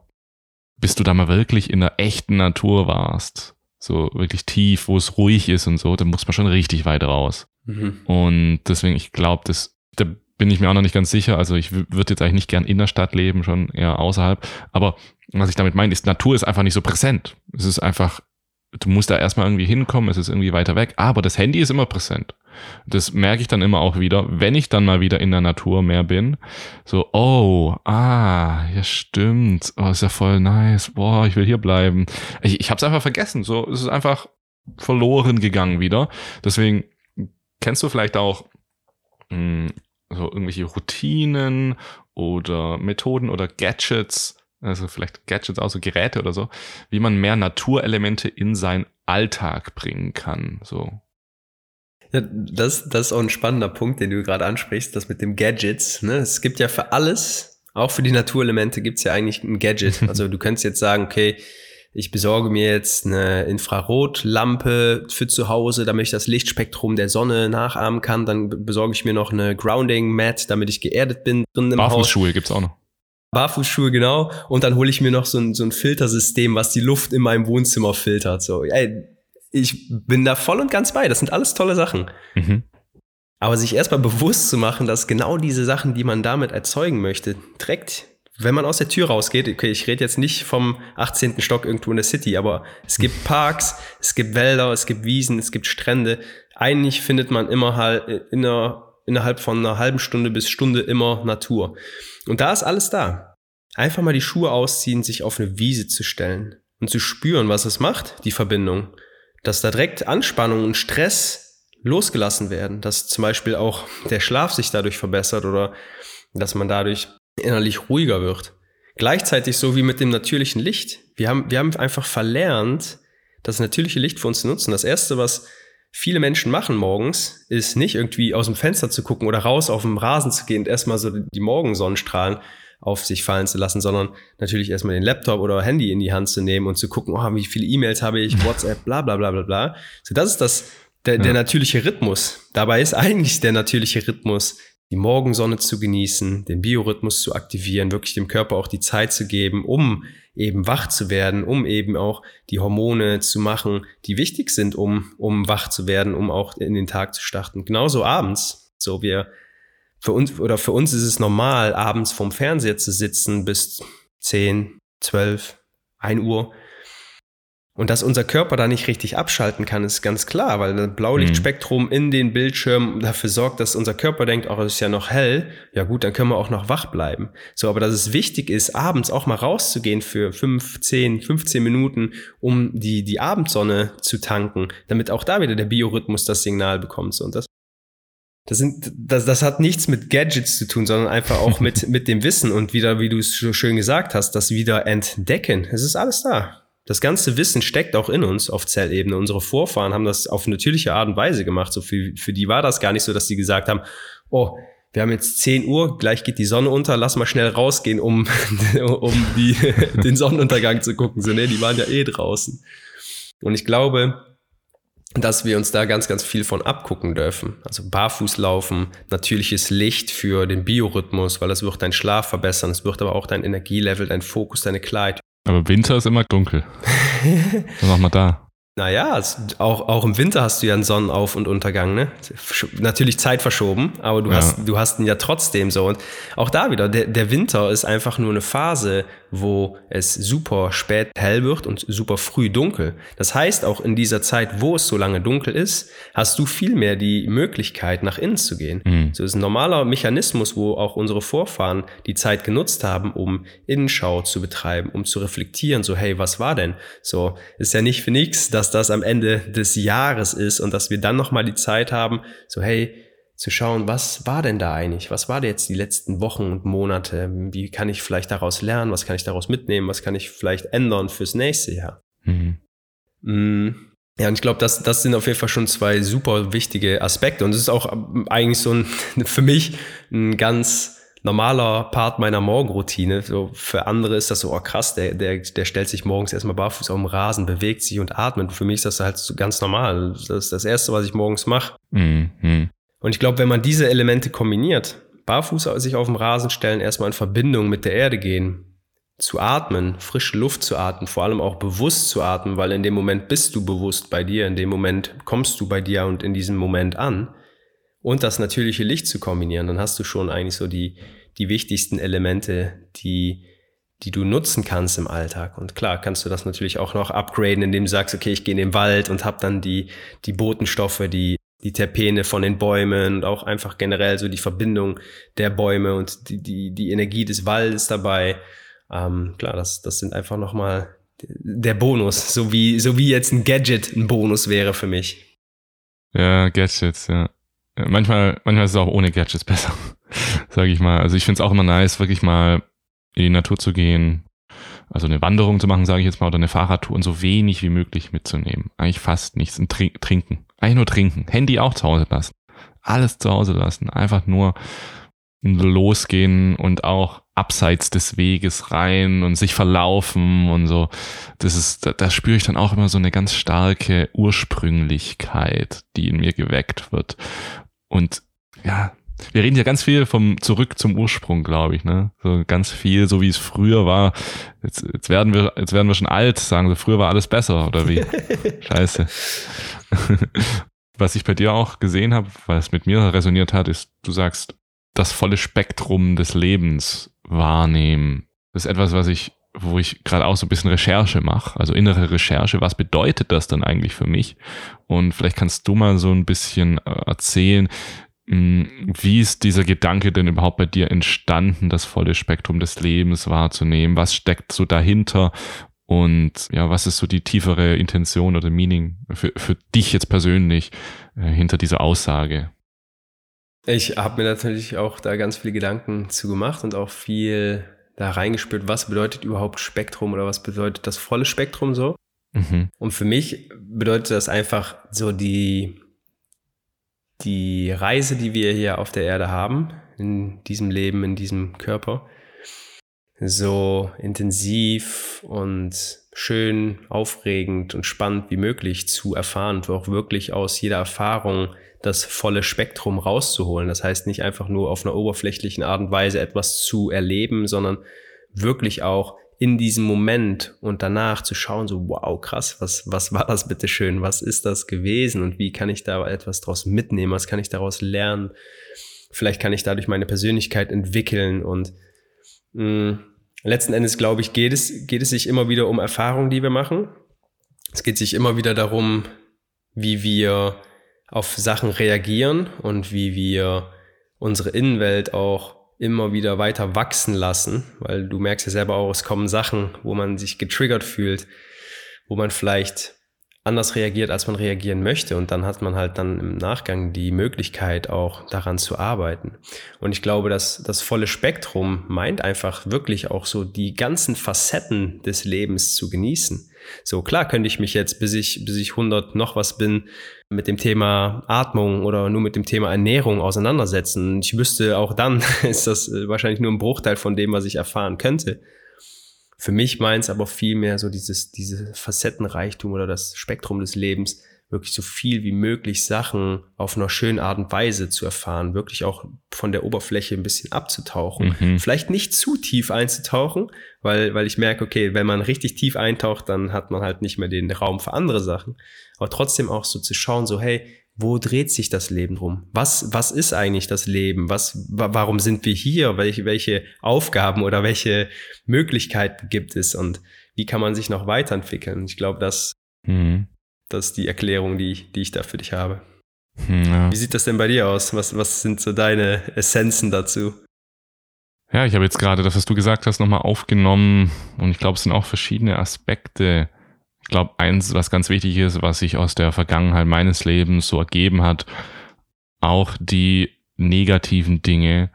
bis du da mal wirklich in der echten Natur warst, so wirklich tief, wo es ruhig ist und so, dann muss man schon richtig weit raus. Mhm. Und deswegen, ich glaube, das, da bin ich mir auch noch nicht ganz sicher. Also ich würde jetzt eigentlich nicht gern in der Stadt leben, schon eher außerhalb. Aber was ich damit meine, ist, Natur ist einfach nicht so präsent. Es ist einfach, du musst da erstmal irgendwie hinkommen, es ist irgendwie weiter weg, aber das Handy ist immer präsent. Das merke ich dann immer auch wieder, wenn ich dann mal wieder in der Natur mehr bin. So, oh, ah, ja stimmt. Oh, ist ja voll nice. Boah, ich will hier bleiben. Ich, ich habe es einfach vergessen. So, es ist einfach verloren gegangen wieder. Deswegen kennst du vielleicht auch mh, hm, so irgendwelche Routinen oder Methoden oder Gadgets, also vielleicht Gadgets, auch so Geräte oder so, wie man mehr Naturelemente in seinen Alltag bringen kann. So, ja, das, das ist auch ein spannender Punkt, den du gerade ansprichst, das mit dem Gadgets. Ne? Es gibt ja für alles, auch für die Naturelemente, gibt es ja eigentlich ein Gadget. Also du könntest jetzt sagen, okay, ich besorge mir jetzt eine Infrarotlampe für zu Hause, damit ich das Lichtspektrum der Sonne nachahmen kann. Dann besorge ich mir noch eine Grounding Mat, damit ich geerdet bin Barfußschuhe gibt's auch noch. Barfußschuhe, genau. Und dann hole ich mir noch so ein, so ein Filtersystem, was die Luft in meinem Wohnzimmer filtert. So, ey, ich bin da voll und ganz bei. Das sind alles tolle Sachen. Mhm. Aber sich erstmal bewusst zu machen, dass genau diese Sachen, die man damit erzeugen möchte, trägt, wenn man aus der Tür rausgeht, okay, ich rede jetzt nicht vom 18. Stock irgendwo in der City, aber es gibt Parks, es gibt Wälder, es gibt Wiesen, es gibt Strände. Eigentlich findet man immer halt in einer, innerhalb von einer halben Stunde bis Stunde immer Natur. Und da ist alles da. Einfach mal die Schuhe ausziehen, sich auf eine Wiese zu stellen und zu spüren, was es macht, die Verbindung dass da direkt Anspannung und Stress losgelassen werden, dass zum Beispiel auch der Schlaf sich dadurch verbessert oder dass man dadurch innerlich ruhiger wird. Gleichzeitig so wie mit dem natürlichen Licht. Wir haben, wir haben einfach verlernt, das natürliche Licht für uns zu nutzen. Das erste, was viele Menschen machen morgens, ist nicht irgendwie aus dem Fenster zu gucken oder raus auf dem Rasen zu gehen und erstmal so die Morgensonnenstrahlen auf sich fallen zu lassen, sondern natürlich erstmal den Laptop oder Handy in die Hand zu nehmen und zu gucken, oh, wie viele E-Mails habe ich, WhatsApp, bla bla bla bla bla. So, das ist das, der, ja. der natürliche Rhythmus. Dabei ist eigentlich der natürliche Rhythmus, die Morgensonne zu genießen, den Biorhythmus zu aktivieren, wirklich dem Körper auch die Zeit zu geben, um eben wach zu werden, um eben auch die Hormone zu machen, die wichtig sind, um, um wach zu werden, um auch in den Tag zu starten. Genauso abends. So, wir für uns oder für uns ist es normal, abends vorm Fernseher zu sitzen bis 10, 12, 1 Uhr. Und dass unser Körper da nicht richtig abschalten kann, ist ganz klar, weil das Blaulichtspektrum mhm. in den Bildschirmen dafür sorgt, dass unser Körper denkt, oh, es ist ja noch hell. Ja gut, dann können wir auch noch wach bleiben. So, aber dass es wichtig ist, abends auch mal rauszugehen für 5, 10, 15 Minuten, um die, die Abendsonne zu tanken, damit auch da wieder der Biorhythmus das Signal bekommt. So, und das das, sind, das, das hat nichts mit Gadgets zu tun, sondern einfach auch mit, mit dem Wissen und wieder, wie du es so schön gesagt hast, das wieder entdecken. Es ist alles da. Das ganze Wissen steckt auch in uns auf Zellebene. Unsere Vorfahren haben das auf natürliche Art und Weise gemacht. So für, für die war das gar nicht so, dass die gesagt haben, oh, wir haben jetzt 10 Uhr, gleich geht die Sonne unter, lass mal schnell rausgehen, um, um die, den Sonnenuntergang zu gucken. So, nee, die waren ja eh draußen. Und ich glaube, dass wir uns da ganz, ganz viel von abgucken dürfen. Also barfuß laufen, natürliches Licht für den Biorhythmus, weil das wird deinen Schlaf verbessern, es wird aber auch dein Energielevel, dein Fokus, deine Klarheit. Aber Winter ist immer dunkel. Was machen wir da? Naja, auch, auch im Winter hast du ja einen Sonnenauf- und Untergang, ne? Natürlich Zeit verschoben, aber du, ja. hast, du hast ihn ja trotzdem so. Und auch da wieder, der, der Winter ist einfach nur eine Phase, wo es super spät hell wird und super früh dunkel. Das heißt, auch in dieser Zeit, wo es so lange dunkel ist, hast du viel mehr die Möglichkeit, nach innen zu gehen. Mhm. So ist ein normaler Mechanismus, wo auch unsere Vorfahren die Zeit genutzt haben, um Innenschau zu betreiben, um zu reflektieren, so, hey, was war denn? So, ist ja nicht für nichts, dass dass das am Ende des Jahres ist und dass wir dann nochmal die Zeit haben, so hey, zu schauen, was war denn da eigentlich? Was war denn jetzt die letzten Wochen und Monate? Wie kann ich vielleicht daraus lernen? Was kann ich daraus mitnehmen? Was kann ich vielleicht ändern fürs nächste Jahr? Mhm. Mm, ja, und ich glaube, das, das sind auf jeden Fall schon zwei super wichtige Aspekte. Und es ist auch eigentlich so ein, für mich ein ganz normaler Part meiner Morgenroutine. So für andere ist das so, oh krass, der, der, der stellt sich morgens erstmal barfuß auf dem Rasen, bewegt sich und atmet. Für mich ist das halt so ganz normal. Das ist das Erste, was ich morgens mache. Mhm. Und ich glaube, wenn man diese Elemente kombiniert, barfuß sich auf dem Rasen stellen, erstmal in Verbindung mit der Erde gehen, zu atmen, frische Luft zu atmen, vor allem auch bewusst zu atmen, weil in dem Moment bist du bewusst bei dir, in dem Moment kommst du bei dir und in diesem Moment an und das natürliche Licht zu kombinieren, dann hast du schon eigentlich so die, die wichtigsten Elemente, die, die du nutzen kannst im Alltag. Und klar, kannst du das natürlich auch noch upgraden, indem du sagst, okay, ich gehe in den Wald und habe dann die, die Botenstoffe, die, die Terpene von den Bäumen und auch einfach generell so die Verbindung der Bäume und die, die, die Energie des Waldes dabei. Ähm, klar, das, das sind einfach nochmal der Bonus, so wie, so wie jetzt ein Gadget ein Bonus wäre für mich. Ja, Gadgets, ja manchmal, manchmal ist es auch ohne Gadgets besser, sage ich mal. Also ich finde es auch immer nice, wirklich mal in die Natur zu gehen, also eine Wanderung zu machen, sage ich jetzt mal, oder eine Fahrradtour und so wenig wie möglich mitzunehmen. Eigentlich fast nichts. Und trink, trinken. Eigentlich nur trinken. Handy auch zu Hause lassen. Alles zu Hause lassen. Einfach nur losgehen und auch abseits des Weges rein und sich verlaufen und so. Das ist, da, da spüre ich dann auch immer so eine ganz starke Ursprünglichkeit, die in mir geweckt wird. Und ja, wir reden ja ganz viel vom Zurück zum Ursprung, glaube ich, ne? So ganz viel, so wie es früher war. Jetzt, jetzt werden wir, jetzt werden wir schon alt, sagen so, früher war alles besser, oder wie? Scheiße. Was ich bei dir auch gesehen habe, was mit mir resoniert hat, ist, du sagst, das volle Spektrum des Lebens wahrnehmen. Das ist etwas, was ich, wo ich gerade auch so ein bisschen Recherche mache, also innere Recherche. Was bedeutet das dann eigentlich für mich? Und vielleicht kannst du mal so ein bisschen äh, erzählen, hm, wie ist dieser Gedanke denn überhaupt bei dir entstanden, das volle Spektrum des Lebens wahrzunehmen? Was steckt so dahinter? Und ja, was ist so die tiefere Intention oder Meaning für, für dich jetzt persönlich äh, hinter dieser Aussage? Ich habe mir natürlich auch da ganz viele Gedanken zu gemacht und auch viel da reingespürt, was bedeutet überhaupt Spektrum oder was bedeutet das volle Spektrum so. Mhm. Und für mich bedeutet das einfach so die, die Reise, die wir hier auf der Erde haben, in diesem Leben, in diesem Körper, so intensiv und schön, aufregend und spannend wie möglich zu erfahren und auch wirklich aus jeder Erfahrung das volle Spektrum rauszuholen. Das heißt nicht einfach nur auf einer oberflächlichen Art und Weise etwas zu erleben, sondern wirklich auch in diesem Moment und danach zu schauen, so wow, krass, was, was war das bitte schön, was ist das gewesen? Und wie kann ich da etwas draus mitnehmen, was kann ich daraus lernen, vielleicht kann ich dadurch meine Persönlichkeit entwickeln und mm, letzten Endes, glaube ich, geht es, geht es sich immer wieder um Erfahrungen, die wir machen. Es geht sich immer wieder darum, wie wir auf Sachen reagieren und wie wir unsere Innenwelt auch immer wieder weiter wachsen lassen, weil du merkst ja selber auch, es kommen Sachen, wo man sich getriggert fühlt, wo man vielleicht anders reagiert, als man reagieren möchte. Und dann hat man halt dann im Nachgang die Möglichkeit, auch daran zu arbeiten. Und ich glaube, dass das volle Spektrum meint einfach wirklich auch so die ganzen Facetten des Lebens zu genießen. So klar könnte ich mich jetzt, bis ich, bis ich 100 noch was bin, mit dem Thema Atmung oder nur mit dem Thema Ernährung auseinandersetzen. Ich wüsste auch dann, ist das wahrscheinlich nur ein Bruchteil von dem, was ich erfahren könnte. Für mich meint es aber viel mehr so dieses, diese Facettenreichtum oder das Spektrum des Lebens, wirklich so viel wie möglich Sachen auf einer schönen Art und Weise zu erfahren, wirklich auch von der Oberfläche ein bisschen abzutauchen. Mhm. Vielleicht nicht zu tief einzutauchen, weil, weil ich merke, okay, wenn man richtig tief eintaucht, dann hat man halt nicht mehr den Raum für andere Sachen. Aber trotzdem auch so zu schauen, so, hey, wo dreht sich das Leben drum? Was, was ist eigentlich das Leben? Was, warum sind wir hier? Welche, welche Aufgaben oder welche Möglichkeiten gibt es? Und wie kann man sich noch weiterentwickeln? Ich glaube, das, mhm. das ist die Erklärung, die, die ich da für dich habe. Hm, ja. Wie sieht das denn bei dir aus? Was, was sind so deine Essenzen dazu? Ja, ich habe jetzt gerade das, was du gesagt hast, nochmal aufgenommen und ich glaube, es sind auch verschiedene Aspekte, ich glaube, eins, was ganz wichtig ist, was sich aus der Vergangenheit meines Lebens so ergeben hat, auch die negativen Dinge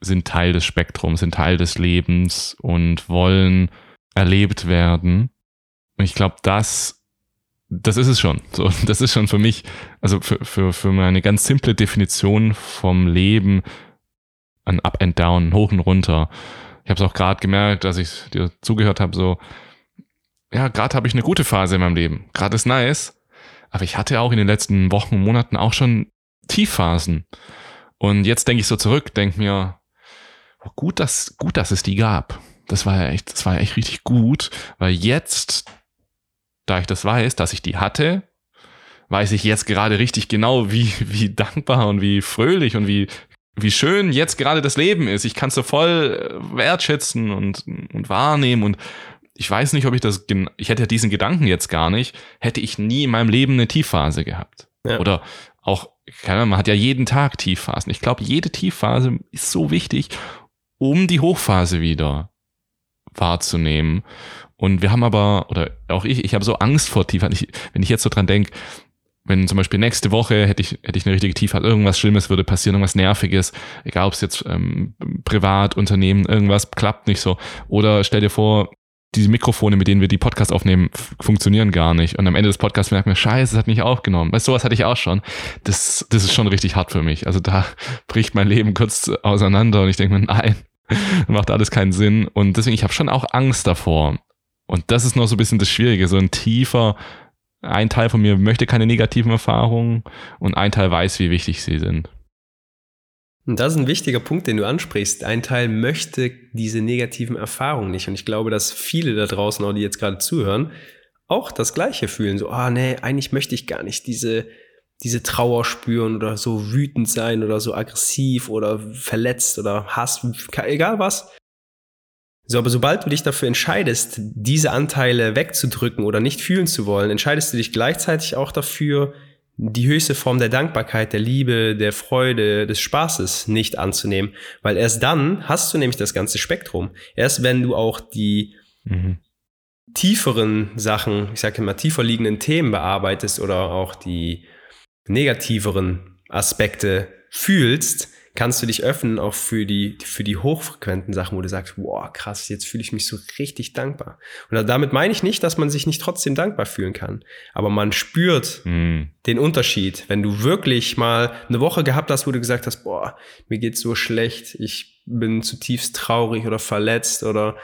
sind Teil des Spektrums, sind Teil des Lebens und wollen erlebt werden. Und ich glaube, das, das ist es schon. So, das ist schon für mich, also für, für, für meine ganz simple Definition vom Leben, ein Up and Down, hoch und runter. Ich habe es auch gerade gemerkt, als ich dir zugehört habe, so, ja, gerade habe ich eine gute Phase in meinem Leben. Gerade ist nice. Aber ich hatte auch in den letzten Wochen und Monaten auch schon Tiefphasen. Und jetzt denke ich so zurück, denke mir, oh, gut, dass, gut, dass es die gab. Das war ja echt, das war ja echt richtig gut, weil jetzt, da ich das weiß, dass ich die hatte, weiß ich jetzt gerade richtig genau, wie, wie dankbar und wie fröhlich und wie, wie schön jetzt gerade das Leben ist. Ich kann es so voll wertschätzen und, und wahrnehmen und ich weiß nicht, ob ich das, ich hätte diesen Gedanken jetzt gar nicht, hätte ich nie in meinem Leben eine Tiefphase gehabt. Ja. Oder auch, keine Ahnung, man hat ja jeden Tag Tiefphasen. Ich glaube, jede Tiefphase ist so wichtig, um die Hochphase wieder wahrzunehmen. Und wir haben aber, oder auch ich, ich habe so Angst vor Tiefphasen. wenn ich jetzt so dran denke, wenn zum Beispiel nächste Woche hätte ich, hätte ich eine richtige Tiefphase, irgendwas Schlimmes würde passieren, irgendwas Nerviges, egal ob es jetzt ähm, privat, Unternehmen, irgendwas klappt nicht so. Oder stell dir vor, diese Mikrofone, mit denen wir die Podcasts aufnehmen, funktionieren gar nicht. Und am Ende des Podcasts merken wir, scheiße, es hat nicht aufgenommen. Weißt du, sowas hatte ich auch schon. Das, das ist schon richtig hart für mich. Also da bricht mein Leben kurz auseinander und ich denke mir, nein, macht alles keinen Sinn. Und deswegen, ich habe schon auch Angst davor. Und das ist noch so ein bisschen das Schwierige, so ein tiefer, ein Teil von mir möchte keine negativen Erfahrungen und ein Teil weiß, wie wichtig sie sind. Und das ist ein wichtiger Punkt, den du ansprichst. Ein Teil möchte diese negativen Erfahrungen nicht. Und ich glaube, dass viele da draußen, auch die jetzt gerade zuhören, auch das Gleiche fühlen. So, ah, nee, eigentlich möchte ich gar nicht diese, diese Trauer spüren oder so wütend sein oder so aggressiv oder verletzt oder Hass, egal was. So, aber sobald du dich dafür entscheidest, diese Anteile wegzudrücken oder nicht fühlen zu wollen, entscheidest du dich gleichzeitig auch dafür, die höchste Form der Dankbarkeit, der Liebe, der Freude, des Spaßes nicht anzunehmen, weil erst dann hast du nämlich das ganze Spektrum. Erst wenn du auch die mhm. tieferen Sachen, ich sage immer tiefer liegenden Themen bearbeitest oder auch die negativeren Aspekte fühlst, kannst du dich öffnen auch für die, für die hochfrequenten Sachen, wo du sagst, wow, krass, jetzt fühle ich mich so richtig dankbar. Und damit meine ich nicht, dass man sich nicht trotzdem dankbar fühlen kann. Aber man spürt mm. den Unterschied. Wenn du wirklich mal eine Woche gehabt hast, wo du gesagt hast, boah, mir geht's so schlecht, ich bin zutiefst traurig oder verletzt oder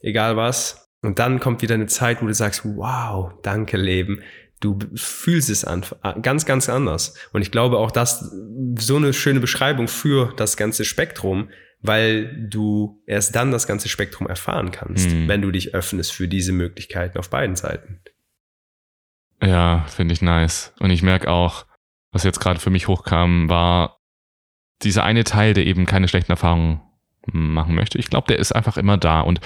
egal was. Und dann kommt wieder eine Zeit, wo du sagst, wow, danke Leben du fühlst es an, ganz, ganz anders. Und ich glaube auch, dass so eine schöne Beschreibung für das ganze Spektrum, weil du erst dann das ganze Spektrum erfahren kannst, mhm. wenn du dich öffnest für diese Möglichkeiten auf beiden Seiten. Ja, finde ich nice. Und ich merke auch, was jetzt gerade für mich hochkam, war dieser eine Teil, der eben keine schlechten Erfahrungen machen möchte. Ich glaube, der ist einfach immer da. Und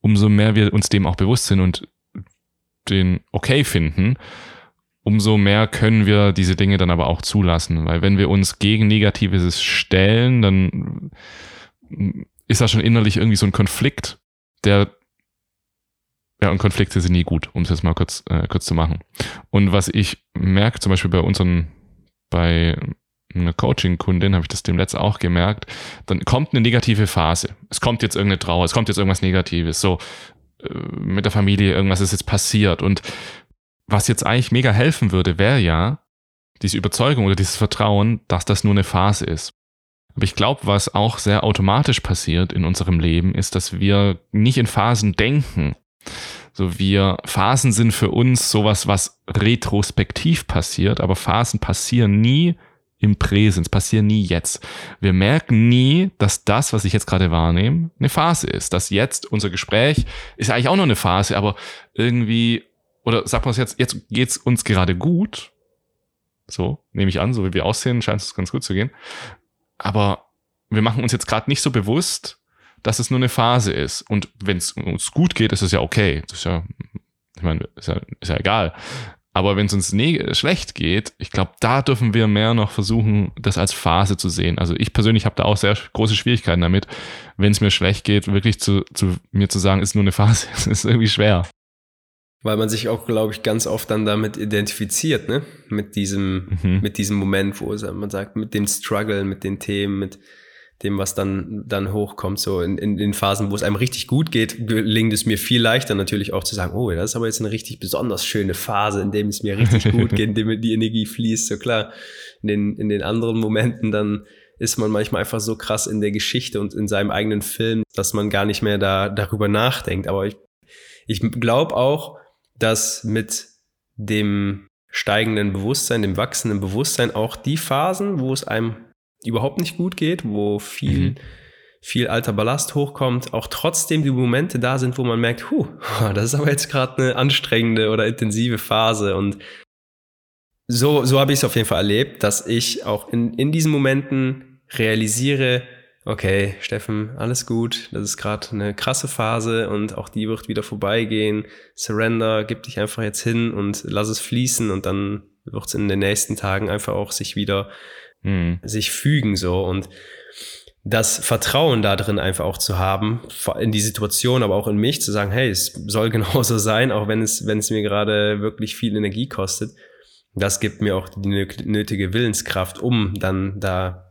umso mehr wir uns dem auch bewusst sind und den okay finden, umso mehr können wir diese Dinge dann aber auch zulassen. Weil wenn wir uns gegen Negatives stellen, dann ist da schon innerlich irgendwie so ein Konflikt, der Ja, und Konflikte sind nie gut, um es jetzt mal kurz, äh, kurz zu machen. Und was ich merke, zum Beispiel bei unseren, bei einer Coaching-Kundin habe ich das dem letzten auch gemerkt, dann kommt eine negative Phase. Es kommt jetzt irgendeine Trauer, es kommt jetzt irgendwas Negatives, so mit der Familie, irgendwas ist jetzt passiert. Und was jetzt eigentlich mega helfen würde, wäre ja diese Überzeugung oder dieses Vertrauen, dass das nur eine Phase ist. Aber ich glaube, was auch sehr automatisch passiert in unserem Leben, ist, dass wir nicht in Phasen denken. So wir Phasen sind für uns sowas, was retrospektiv passiert, aber Phasen passieren nie im Präsens, passieren nie jetzt. Wir merken nie, dass das, was ich jetzt gerade wahrnehme, eine Phase ist. Dass jetzt unser Gespräch ist eigentlich auch noch eine Phase, aber irgendwie, oder sagt man es jetzt, jetzt geht's uns gerade gut. So, nehme ich an, so wie wir aussehen, scheint es ganz gut zu gehen. Aber wir machen uns jetzt gerade nicht so bewusst, dass es nur eine Phase ist. Und wenn es uns gut geht, ist es ja okay. Das ist ja, ich meine, ist ja, ist ja egal. Aber wenn es uns schlecht geht, ich glaube, da dürfen wir mehr noch versuchen, das als Phase zu sehen. Also ich persönlich habe da auch sehr große Schwierigkeiten damit, wenn es mir schlecht geht, wirklich zu, zu mir zu sagen, ist nur eine Phase. Das ist irgendwie schwer. Weil man sich auch, glaube ich, ganz oft dann damit identifiziert, ne? Mit diesem, mhm. mit diesem Moment, wo man sagt, mit dem Struggle, mit den Themen, mit, dem, was dann, dann hochkommt. So in, in den Phasen, wo es einem richtig gut geht, gelingt es mir viel leichter natürlich auch zu sagen, oh, das ist aber jetzt eine richtig besonders schöne Phase, in dem es mir richtig gut geht, in dem die Energie fließt. So klar, in den, in den anderen Momenten dann ist man manchmal einfach so krass in der Geschichte und in seinem eigenen Film, dass man gar nicht mehr da darüber nachdenkt. Aber ich, ich glaube auch, dass mit dem steigenden Bewusstsein, dem wachsenden Bewusstsein auch die Phasen, wo es einem überhaupt nicht gut geht, wo viel, mhm. viel alter Ballast hochkommt, auch trotzdem die Momente da sind, wo man merkt, huh, das ist aber jetzt gerade eine anstrengende oder intensive Phase und so, so habe ich es auf jeden Fall erlebt, dass ich auch in, in diesen Momenten realisiere, okay, Steffen, alles gut, das ist gerade eine krasse Phase und auch die wird wieder vorbeigehen. Surrender, gib dich einfach jetzt hin und lass es fließen und dann wird es in den nächsten Tagen einfach auch sich wieder mhm. sich fügen so und das Vertrauen da drin einfach auch zu haben, in die Situation, aber auch in mich, zu sagen, hey, es soll genauso sein, auch wenn es, wenn es mir gerade wirklich viel Energie kostet. Das gibt mir auch die nötige Willenskraft, um dann da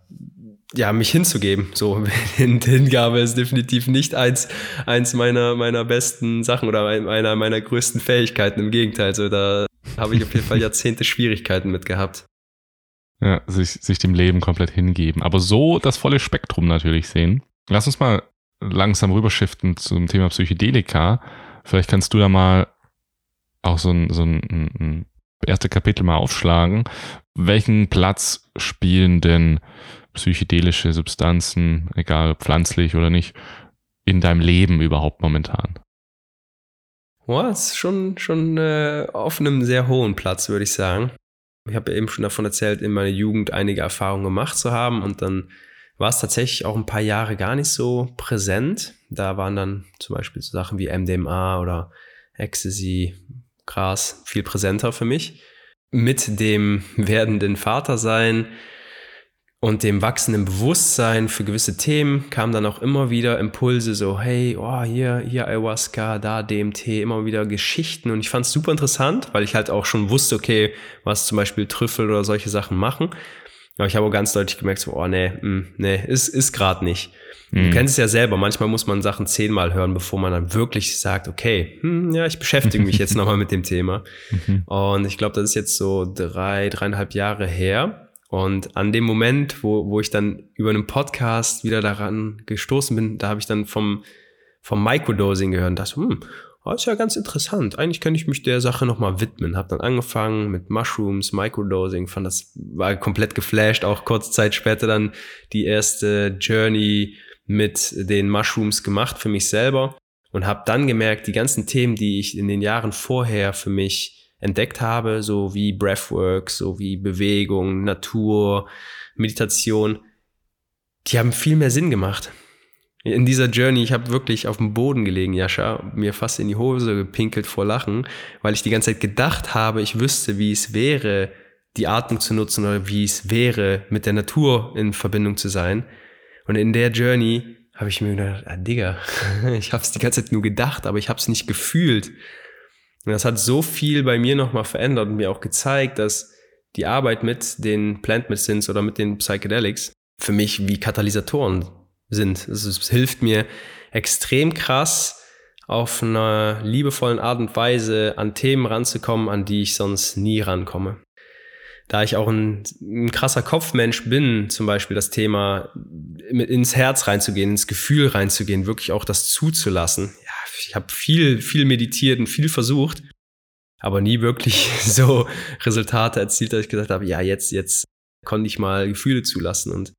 ja, mich hinzugeben. So, Hingabe ist definitiv nicht eins, eins meiner, meiner besten Sachen oder einer meiner größten Fähigkeiten. Im Gegenteil, so, da habe ich auf jeden Fall Jahrzehnte Schwierigkeiten mit gehabt. Ja, sich, sich dem Leben komplett hingeben. Aber so das volle Spektrum natürlich sehen. Lass uns mal langsam rüberschiften zum Thema Psychedelika. Vielleicht kannst du da mal auch so ein, so ein, ein erste Kapitel mal aufschlagen. Welchen Platz spielen denn psychedelische Substanzen, egal pflanzlich oder nicht, in deinem Leben überhaupt momentan? Boah, ist schon, schon äh, auf einem sehr hohen Platz, würde ich sagen. Ich habe ja eben schon davon erzählt, in meiner Jugend einige Erfahrungen gemacht zu haben und dann war es tatsächlich auch ein paar Jahre gar nicht so präsent. Da waren dann zum Beispiel so Sachen wie MDMA oder Ecstasy, Gras viel präsenter für mich. Mit dem werdenden Vatersein und dem wachsenden Bewusstsein für gewisse Themen kamen dann auch immer wieder Impulse, so, hey, oh, hier, hier Ayahuasca, da DMT, immer wieder Geschichten. Und ich fand es super interessant, weil ich halt auch schon wusste, okay, was zum Beispiel Trüffel oder solche Sachen machen. Aber ich habe auch ganz deutlich gemerkt, so, oh nee, mh, mm, nee, ist, ist gerade nicht. Mhm. Du kennst es ja selber, manchmal muss man Sachen zehnmal hören, bevor man dann wirklich sagt, okay, hm, ja, ich beschäftige mich jetzt nochmal mit dem Thema. Mhm. Und ich glaube, das ist jetzt so drei, dreieinhalb Jahre her. Und an dem Moment, wo, wo ich dann über einen Podcast wieder daran gestoßen bin, da habe ich dann vom, vom Microdosing gehört und dachte, hm, oh, ist ja ganz interessant. Eigentlich könnte ich mich der Sache nochmal widmen. Habe dann angefangen mit Mushrooms, Microdosing, fand das, war komplett geflasht. Auch kurze Zeit später dann die erste Journey mit den Mushrooms gemacht für mich selber und habe dann gemerkt, die ganzen Themen, die ich in den Jahren vorher für mich entdeckt habe, so wie Breathwork, so wie Bewegung, Natur, Meditation, die haben viel mehr Sinn gemacht. In dieser Journey, ich habe wirklich auf dem Boden gelegen, Jascha, mir fast in die Hose gepinkelt vor Lachen, weil ich die ganze Zeit gedacht habe, ich wüsste, wie es wäre, die Atmung zu nutzen oder wie es wäre, mit der Natur in Verbindung zu sein. Und in der Journey habe ich mir gedacht, ah, Digga, ich habe es die ganze Zeit nur gedacht, aber ich habe es nicht gefühlt. Und das hat so viel bei mir nochmal verändert und mir auch gezeigt, dass die Arbeit mit den Plant Medicines oder mit den Psychedelics für mich wie Katalysatoren sind. Also es hilft mir extrem krass, auf einer liebevollen Art und Weise an Themen ranzukommen, an die ich sonst nie rankomme. Da ich auch ein, ein krasser Kopfmensch bin, zum Beispiel das Thema ins Herz reinzugehen, ins Gefühl reinzugehen, wirklich auch das zuzulassen. Ich habe viel, viel meditiert und viel versucht, aber nie wirklich so Resultate erzielt, dass ich gesagt habe, ja, jetzt, jetzt konnte ich mal Gefühle zulassen und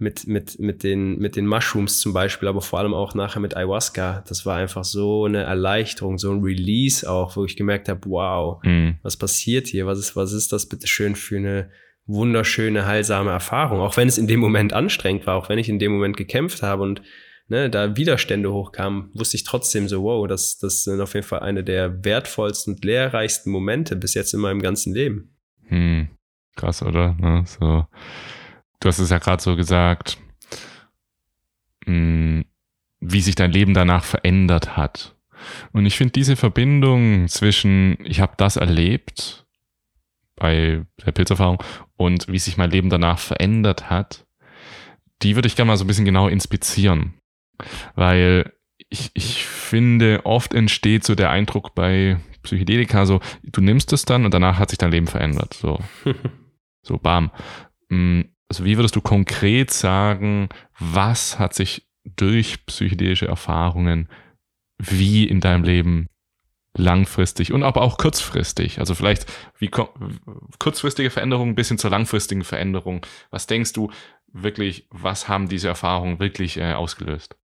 mit, mit, mit, den, mit den Mushrooms zum Beispiel, aber vor allem auch nachher mit Ayahuasca. Das war einfach so eine Erleichterung, so ein Release auch, wo ich gemerkt habe, wow, mhm. was passiert hier? Was ist, was ist das bitte schön für eine wunderschöne, heilsame Erfahrung? Auch wenn es in dem Moment anstrengend war, auch wenn ich in dem Moment gekämpft habe und ne, da Widerstände hochkamen, wusste ich trotzdem so, wow, das, das sind auf jeden Fall eine der wertvollsten und lehrreichsten Momente bis jetzt in meinem ganzen Leben. Hm. Krass, oder? Ne? So du hast es ja gerade so gesagt, mh, hm, wie sich dein Leben danach verändert hat. Und ich finde diese Verbindung zwischen, ich habe das erlebt bei der Pilzerfahrung und wie sich mein Leben danach verändert hat, die würde ich gerne mal so ein bisschen genau inspizieren. Weil ich, ich finde, oft entsteht so der Eindruck bei Psychedelika so, du nimmst es dann und danach hat sich dein Leben verändert. So, so bam. Hm, also wie würdest du konkret sagen, was hat sich durch psychedelische Erfahrungen wie in deinem Leben langfristig und aber auch kurzfristig, also vielleicht wie kurzfristige Veränderungen bis hin zur langfristigen Veränderung. Was denkst du wirklich, was haben diese Erfahrungen wirklich äh, ausgelöst?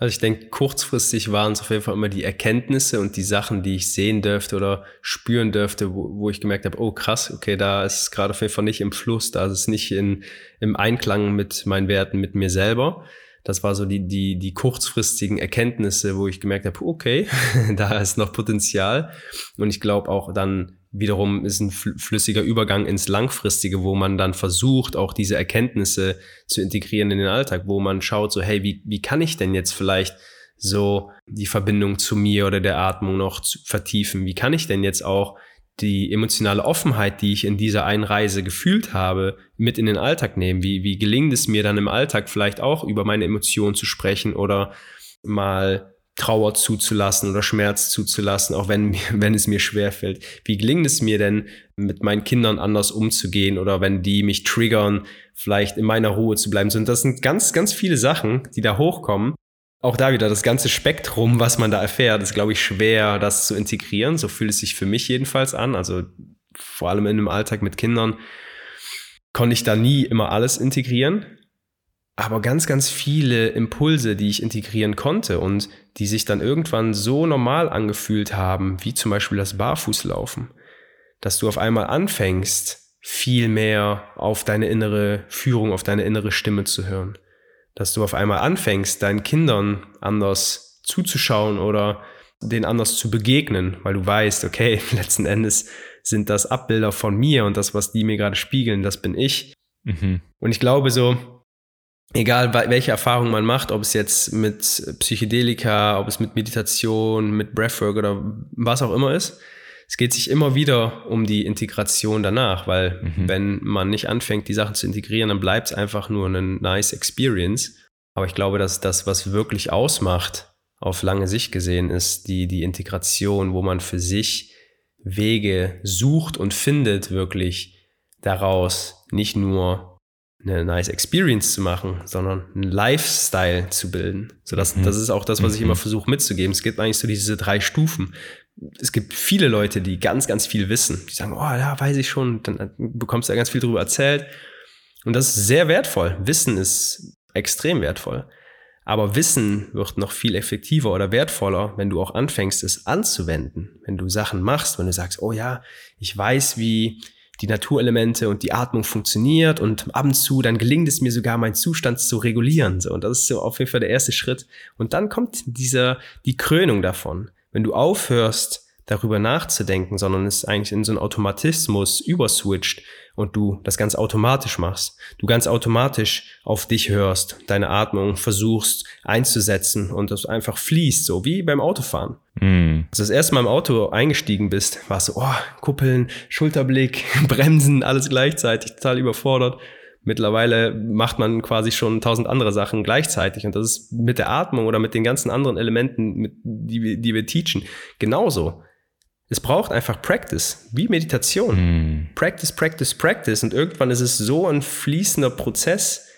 Also ich denke, kurzfristig waren es auf jeden Fall immer die Erkenntnisse und die Sachen, die ich sehen dürfte oder spüren dürfte, wo, wo ich gemerkt habe, oh krass, okay, da ist es gerade auf jeden Fall nicht im Fluss, da ist es nicht in, im Einklang mit meinen Werten, mit mir selber. Das war so die, die, die kurzfristigen Erkenntnisse, wo ich gemerkt habe, okay, da ist noch Potenzial. Und ich glaube auch dann wiederum ist ein flüssiger Übergang ins Langfristige, wo man dann versucht, auch diese Erkenntnisse zu integrieren in den Alltag, wo man schaut, so, hey, wie, wie kann ich denn jetzt vielleicht so die Verbindung zu mir oder der Atmung noch vertiefen? Wie kann ich denn jetzt auch die emotionale Offenheit, die ich in dieser Einreise gefühlt habe, mit in den Alltag nehmen? Wie, wie gelingt es mir dann im Alltag vielleicht auch über meine Emotionen zu sprechen oder mal Trauer zuzulassen oder Schmerz zuzulassen, auch wenn, wenn es mir schwerfällt. Wie gelingt es mir denn, mit meinen Kindern anders umzugehen oder wenn die mich triggern, vielleicht in meiner Ruhe zu bleiben? Und das sind ganz, ganz viele Sachen, die da hochkommen. Auch da wieder das ganze Spektrum, was man da erfährt, ist, glaube ich, schwer, das zu integrieren. So fühlt es sich für mich jedenfalls an. Also vor allem in einem Alltag mit Kindern konnte ich da nie immer alles integrieren aber ganz, ganz viele Impulse, die ich integrieren konnte und die sich dann irgendwann so normal angefühlt haben, wie zum Beispiel das Barfußlaufen, dass du auf einmal anfängst, viel mehr auf deine innere Führung, auf deine innere Stimme zu hören. Dass du auf einmal anfängst, deinen Kindern anders zuzuschauen oder denen anders zu begegnen, weil du weißt, okay, letzten Endes sind das Abbilder von mir und das, was die mir gerade spiegeln, das bin ich. Mhm. Und ich glaube so, egal welche Erfahrung man macht, ob es jetzt mit Psychedelika, ob es mit Meditation, mit Breathwork oder was auch immer ist, es geht sich immer wieder um die Integration danach, weil mhm. wenn man nicht anfängt, die Sachen zu integrieren, dann bleibt es einfach nur eine nice Experience. Aber ich glaube, dass das, was wirklich ausmacht, auf lange Sicht gesehen, ist die, die Integration, wo man für sich Wege sucht und findet, wirklich daraus nicht nur eine nice Experience zu machen, sondern einen Lifestyle zu bilden. So das, mhm. das ist auch das, was ich immer mhm. versuche mitzugeben. Es gibt eigentlich so diese drei Stufen. Es gibt viele Leute, die ganz, ganz viel wissen. Die sagen, oh, ja, weiß ich schon. Dann bekommst du ja ganz viel darüber erzählt. Und das ist sehr wertvoll. Wissen ist extrem wertvoll. Aber Wissen wird noch viel effektiver oder wertvoller, wenn du auch anfängst, es anzuwenden. Wenn du Sachen machst, wenn du sagst, oh ja, ich weiß, wie, die Naturelemente und die Atmung funktioniert und ab und zu dann gelingt es mir sogar, meinen Zustand zu regulieren. So, und das ist so auf jeden Fall der erste Schritt. Und dann kommt dieser, die Krönung davon. Wenn du aufhörst, darüber nachzudenken, sondern es eigentlich in so einen Automatismus überswitcht und du das ganz automatisch machst. Du ganz automatisch auf dich hörst, deine Atmung versuchst einzusetzen und das einfach fließt, so wie beim Autofahren. Mm. Als du das erste Mal im Auto eingestiegen bist, warst du, oh, Kuppeln, Schulterblick, Bremsen, alles gleichzeitig, total überfordert. Mittlerweile macht man quasi schon tausend andere Sachen gleichzeitig und das ist mit der Atmung oder mit den ganzen anderen Elementen, die, wir, die wir teachen, genauso. Es braucht einfach Practice, wie Meditation. Mm. Practice, Practice, Practice. Und irgendwann ist es so ein fließender Prozess,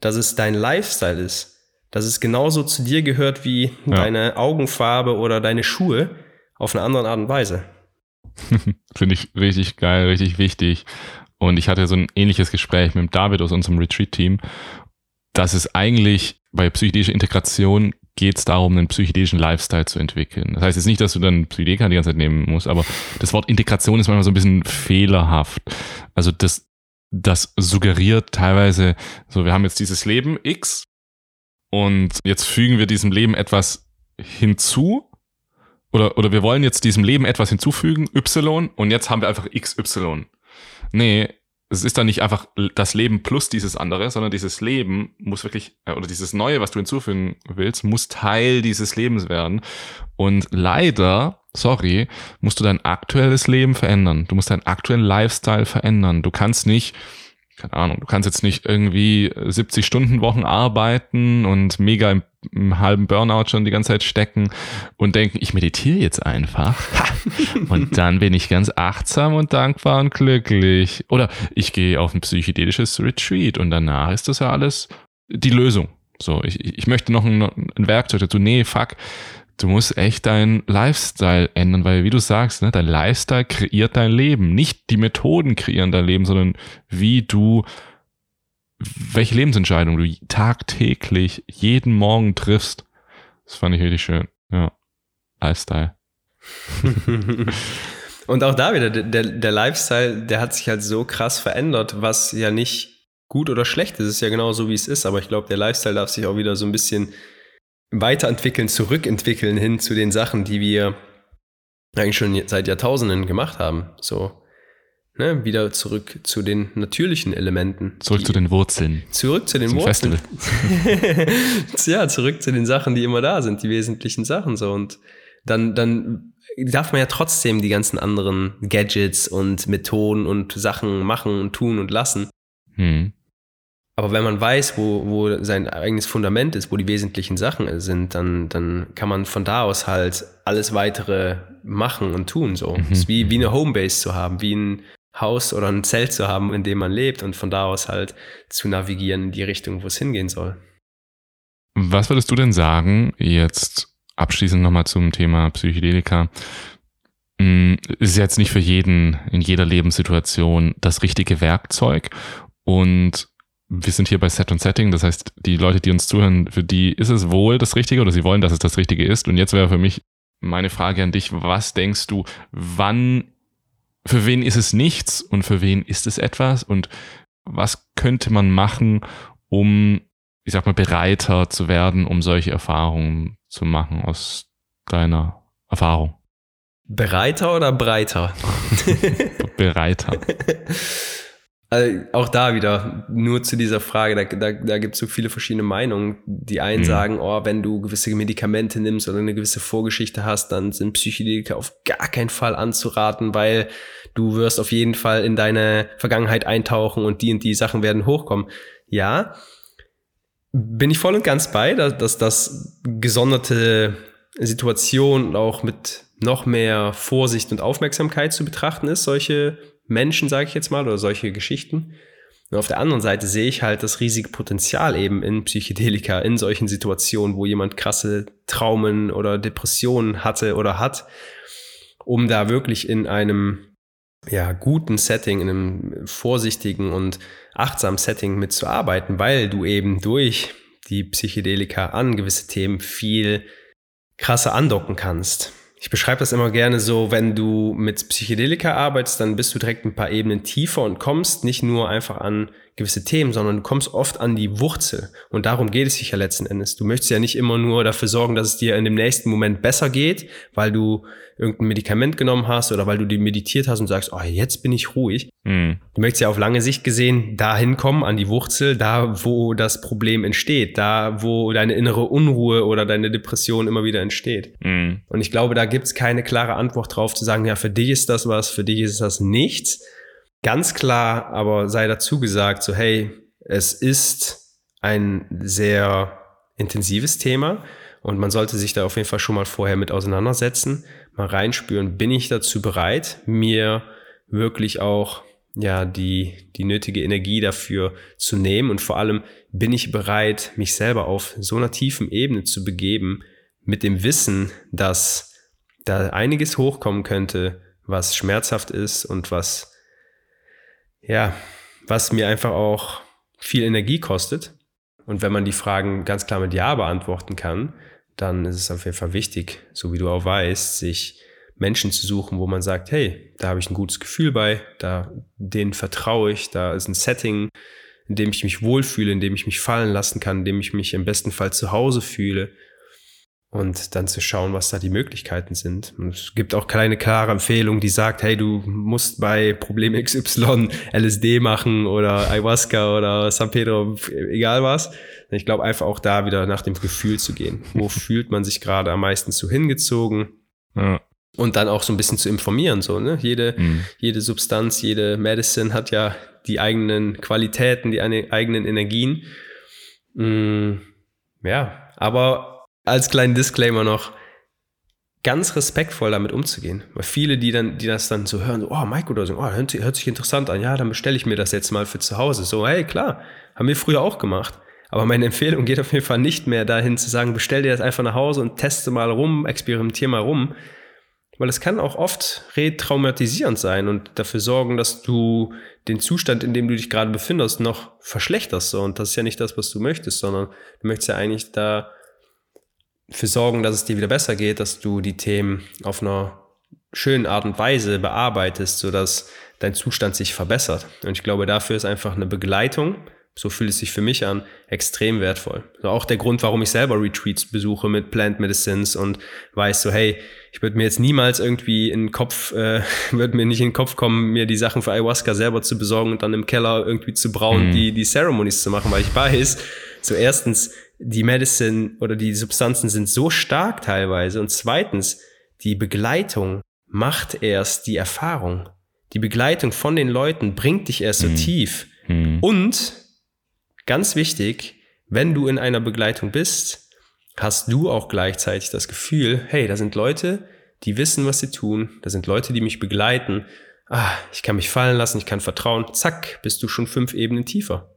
dass es dein Lifestyle ist. Dass es genauso zu dir gehört wie ja. deine Augenfarbe oder deine Schuhe auf eine andere Art und Weise. Finde ich richtig geil, richtig wichtig. Und ich hatte so ein ähnliches Gespräch mit David aus unserem Retreat-Team, dass es eigentlich bei psychedelischer Integration geht es darum, einen psychedelischen Lifestyle zu entwickeln. Das heißt jetzt nicht, dass du dann Psychedelika die ganze Zeit nehmen musst, aber das Wort Integration ist manchmal so ein bisschen fehlerhaft. Also das, das suggeriert teilweise, so wir haben jetzt dieses Leben X und jetzt fügen wir diesem Leben etwas hinzu oder, oder wir wollen jetzt diesem Leben etwas hinzufügen, Y, und jetzt haben wir einfach XY. Nee, es ist dann nicht einfach das Leben plus dieses andere, sondern dieses Leben muss wirklich, äh, oder dieses Neue, was du hinzufügen willst, muss Teil dieses Lebens werden. Und leider, sorry, musst du dein aktuelles Leben verändern. Du musst deinen aktuellen Lifestyle verändern. Du kannst nicht keine Ahnung, du kannst jetzt nicht irgendwie 70 Stunden Wochen arbeiten und mega im, halben Burnout schon die ganze Zeit stecken und denken, ich meditiere jetzt einfach und dann bin ich ganz achtsam und dankbar und glücklich. Oder ich gehe auf ein psychedelisches Retreat und danach ist das ja alles die Lösung. So, ich, ich möchte noch ein, ein Werkzeug dazu. Nee, fuck du musst echt deinen Lifestyle ändern, weil wie du sagst, ne, dein Lifestyle kreiert dein Leben. Nicht die Methoden kreieren dein Leben, sondern wie du, welche Lebensentscheidung du tagtäglich jeden Morgen triffst. Das fand ich richtig schön. Ja. Lifestyle. Und auch da wieder, der, der Lifestyle, der hat sich halt so krass verändert, was ja nicht gut oder schlecht ist. Es ist ja genau so, wie es ist. Aber ich glaube, der Lifestyle darf sich auch wieder so ein bisschen weiterentwickeln, zurückentwickeln hin zu den Sachen, die wir eigentlich schon seit Jahrtausenden gemacht haben. So, ne, wieder zurück zu den natürlichen Elementen. Zurück zu den Wurzeln. Zurück zu den Zum Wurzeln. ja, zurück zu den Sachen, die immer da sind, die wesentlichen Sachen so. Und dann, dann darf man ja trotzdem die ganzen anderen Gadgets und Methoden und Sachen machen und tun und lassen. Hm. Aber wenn man weiß, wo, wo sein eigenes Fundament ist, wo die wesentlichen Sachen sind, dann, dann kann man von da aus halt alles weitere machen und tun. So. Mhm. Es ist wie, wie eine Homebase zu haben, wie ein Haus oder ein Zelt zu haben, in dem man lebt und von da aus halt zu navigieren in die Richtung, wo es hingehen soll. Was würdest du denn sagen, jetzt abschließend nochmal zum Thema Psychedelika? Hm, ist jetzt nicht für jeden in jeder Lebenssituation das richtige Werkzeug und wir sind hier bei Set und Setting, das heißt, die Leute, die uns zuhören, für die ist es wohl das Richtige oder sie wollen, dass es das Richtige ist. Und jetzt wäre für mich meine Frage an dich, was denkst du, wann, für wen ist es nichts und für wen ist es etwas und was könnte man machen, um, ich sag mal, bereiter zu werden, um solche Erfahrungen zu machen aus deiner Erfahrung? Bereiter oder breiter? bereiter. Also auch da wieder, nur zu dieser Frage, da, da, da gibt es so viele verschiedene Meinungen. Die einen mhm. sagen, oh, wenn du gewisse Medikamente nimmst oder eine gewisse Vorgeschichte hast, dann sind Psychedelika auf gar keinen Fall anzuraten, weil du wirst auf jeden Fall in deine Vergangenheit eintauchen und die und die Sachen werden hochkommen. Ja, bin ich voll und ganz bei, dass, dass das gesonderte Situation auch mit noch mehr Vorsicht und Aufmerksamkeit zu betrachten ist, solche Menschen, sage ich jetzt mal, oder solche Geschichten. Und auf der anderen Seite sehe ich halt das riesige Potenzial eben in Psychedelika, in solchen Situationen, wo jemand krasse Traumen oder Depressionen hatte oder hat, um da wirklich in einem ja, guten Setting, in einem vorsichtigen und achtsamen Setting mitzuarbeiten, weil du eben durch die Psychedelika an gewisse Themen viel krasser andocken kannst. Ich beschreibe das immer gerne so, wenn du mit Psychedelika arbeitest, dann bist du direkt ein paar Ebenen tiefer und kommst nicht nur einfach an gewisse Themen, sondern du kommst oft an die Wurzel. Und darum geht es sich ja letzten Endes. Du möchtest ja nicht immer nur dafür sorgen, dass es dir in dem nächsten Moment besser geht, weil du irgendein Medikament genommen hast oder weil du die meditiert hast und sagst, oh, jetzt bin ich ruhig. Mhm. Du möchtest ja auf lange Sicht gesehen dahin kommen, an die Wurzel, da wo das Problem entsteht, da wo deine innere Unruhe oder deine Depression immer wieder entsteht. Mhm. Und ich glaube, da gibt es keine klare Antwort drauf zu sagen, ja, für dich ist das was, für dich ist das nichts. Ganz klar, aber sei dazu gesagt, so hey, es ist ein sehr intensives Thema und man sollte sich da auf jeden Fall schon mal vorher mit auseinandersetzen, mal reinspüren, bin ich dazu bereit, mir wirklich auch ja die die nötige Energie dafür zu nehmen und vor allem bin ich bereit, mich selber auf so einer tiefen Ebene zu begeben mit dem Wissen, dass da einiges hochkommen könnte, was schmerzhaft ist und was ja, was mir einfach auch viel Energie kostet. Und wenn man die Fragen ganz klar mit Ja beantworten kann, dann ist es auf jeden Fall wichtig, so wie du auch weißt, sich Menschen zu suchen, wo man sagt, hey, da habe ich ein gutes Gefühl bei, da denen vertraue ich, da ist ein Setting, in dem ich mich wohlfühle, in dem ich mich fallen lassen kann, in dem ich mich im besten Fall zu Hause fühle und dann zu schauen, was da die Möglichkeiten sind. Und es gibt auch keine klare Empfehlung, die sagt, hey, du musst bei Problem XY LSD machen oder Ayahuasca oder San Pedro, egal was. Ich glaube einfach auch da wieder nach dem Gefühl zu gehen. Wo fühlt man sich gerade am meisten zu hingezogen? Ja. Und dann auch so ein bisschen zu informieren, so, ne? Jede, mhm. jede Substanz, jede Medicine hat ja die eigenen Qualitäten, die eigenen Energien. Mhm. Ja, aber als kleinen Disclaimer noch, ganz respektvoll damit umzugehen. Weil viele, die dann, die das dann so hören, so, oh, Microdosing, oh, hört, hört sich interessant an, ja, dann bestelle ich mir das jetzt mal für zu Hause. So, hey, klar, haben wir früher auch gemacht. Aber meine Empfehlung geht auf jeden Fall nicht mehr dahin zu sagen, bestell dir das einfach nach Hause und teste mal rum, experimentier mal rum. Weil es kann auch oft retraumatisierend sein und dafür sorgen, dass du den Zustand, in dem du dich gerade befindest, noch verschlechterst. Und das ist ja nicht das, was du möchtest, sondern du möchtest ja eigentlich da für sorgen, dass es dir wieder besser geht, dass du die Themen auf einer schönen Art und Weise bearbeitest, sodass dein Zustand sich verbessert. Und ich glaube, dafür ist einfach eine Begleitung, so fühlt es sich für mich an, extrem wertvoll. Also auch der Grund, warum ich selber Retreats besuche mit Plant Medicines und weiß so, hey, ich würde mir jetzt niemals irgendwie in den Kopf, äh, würde mir nicht in den Kopf kommen, mir die Sachen für Ayahuasca selber zu besorgen und dann im Keller irgendwie zu brauen, mhm. die, die Ceremonies zu machen, weil ich weiß, so erstens, die Medicine oder die Substanzen sind so stark teilweise und zweitens, die Begleitung macht erst die Erfahrung. Die Begleitung von den Leuten bringt dich erst so mhm. tief. Mhm. Und ganz wichtig, wenn du in einer Begleitung bist, hast du auch gleichzeitig das Gefühl, hey, da sind Leute, die wissen, was sie tun, da sind Leute, die mich begleiten. Ah, ich kann mich fallen lassen, ich kann vertrauen. Zack, bist du schon fünf Ebenen tiefer.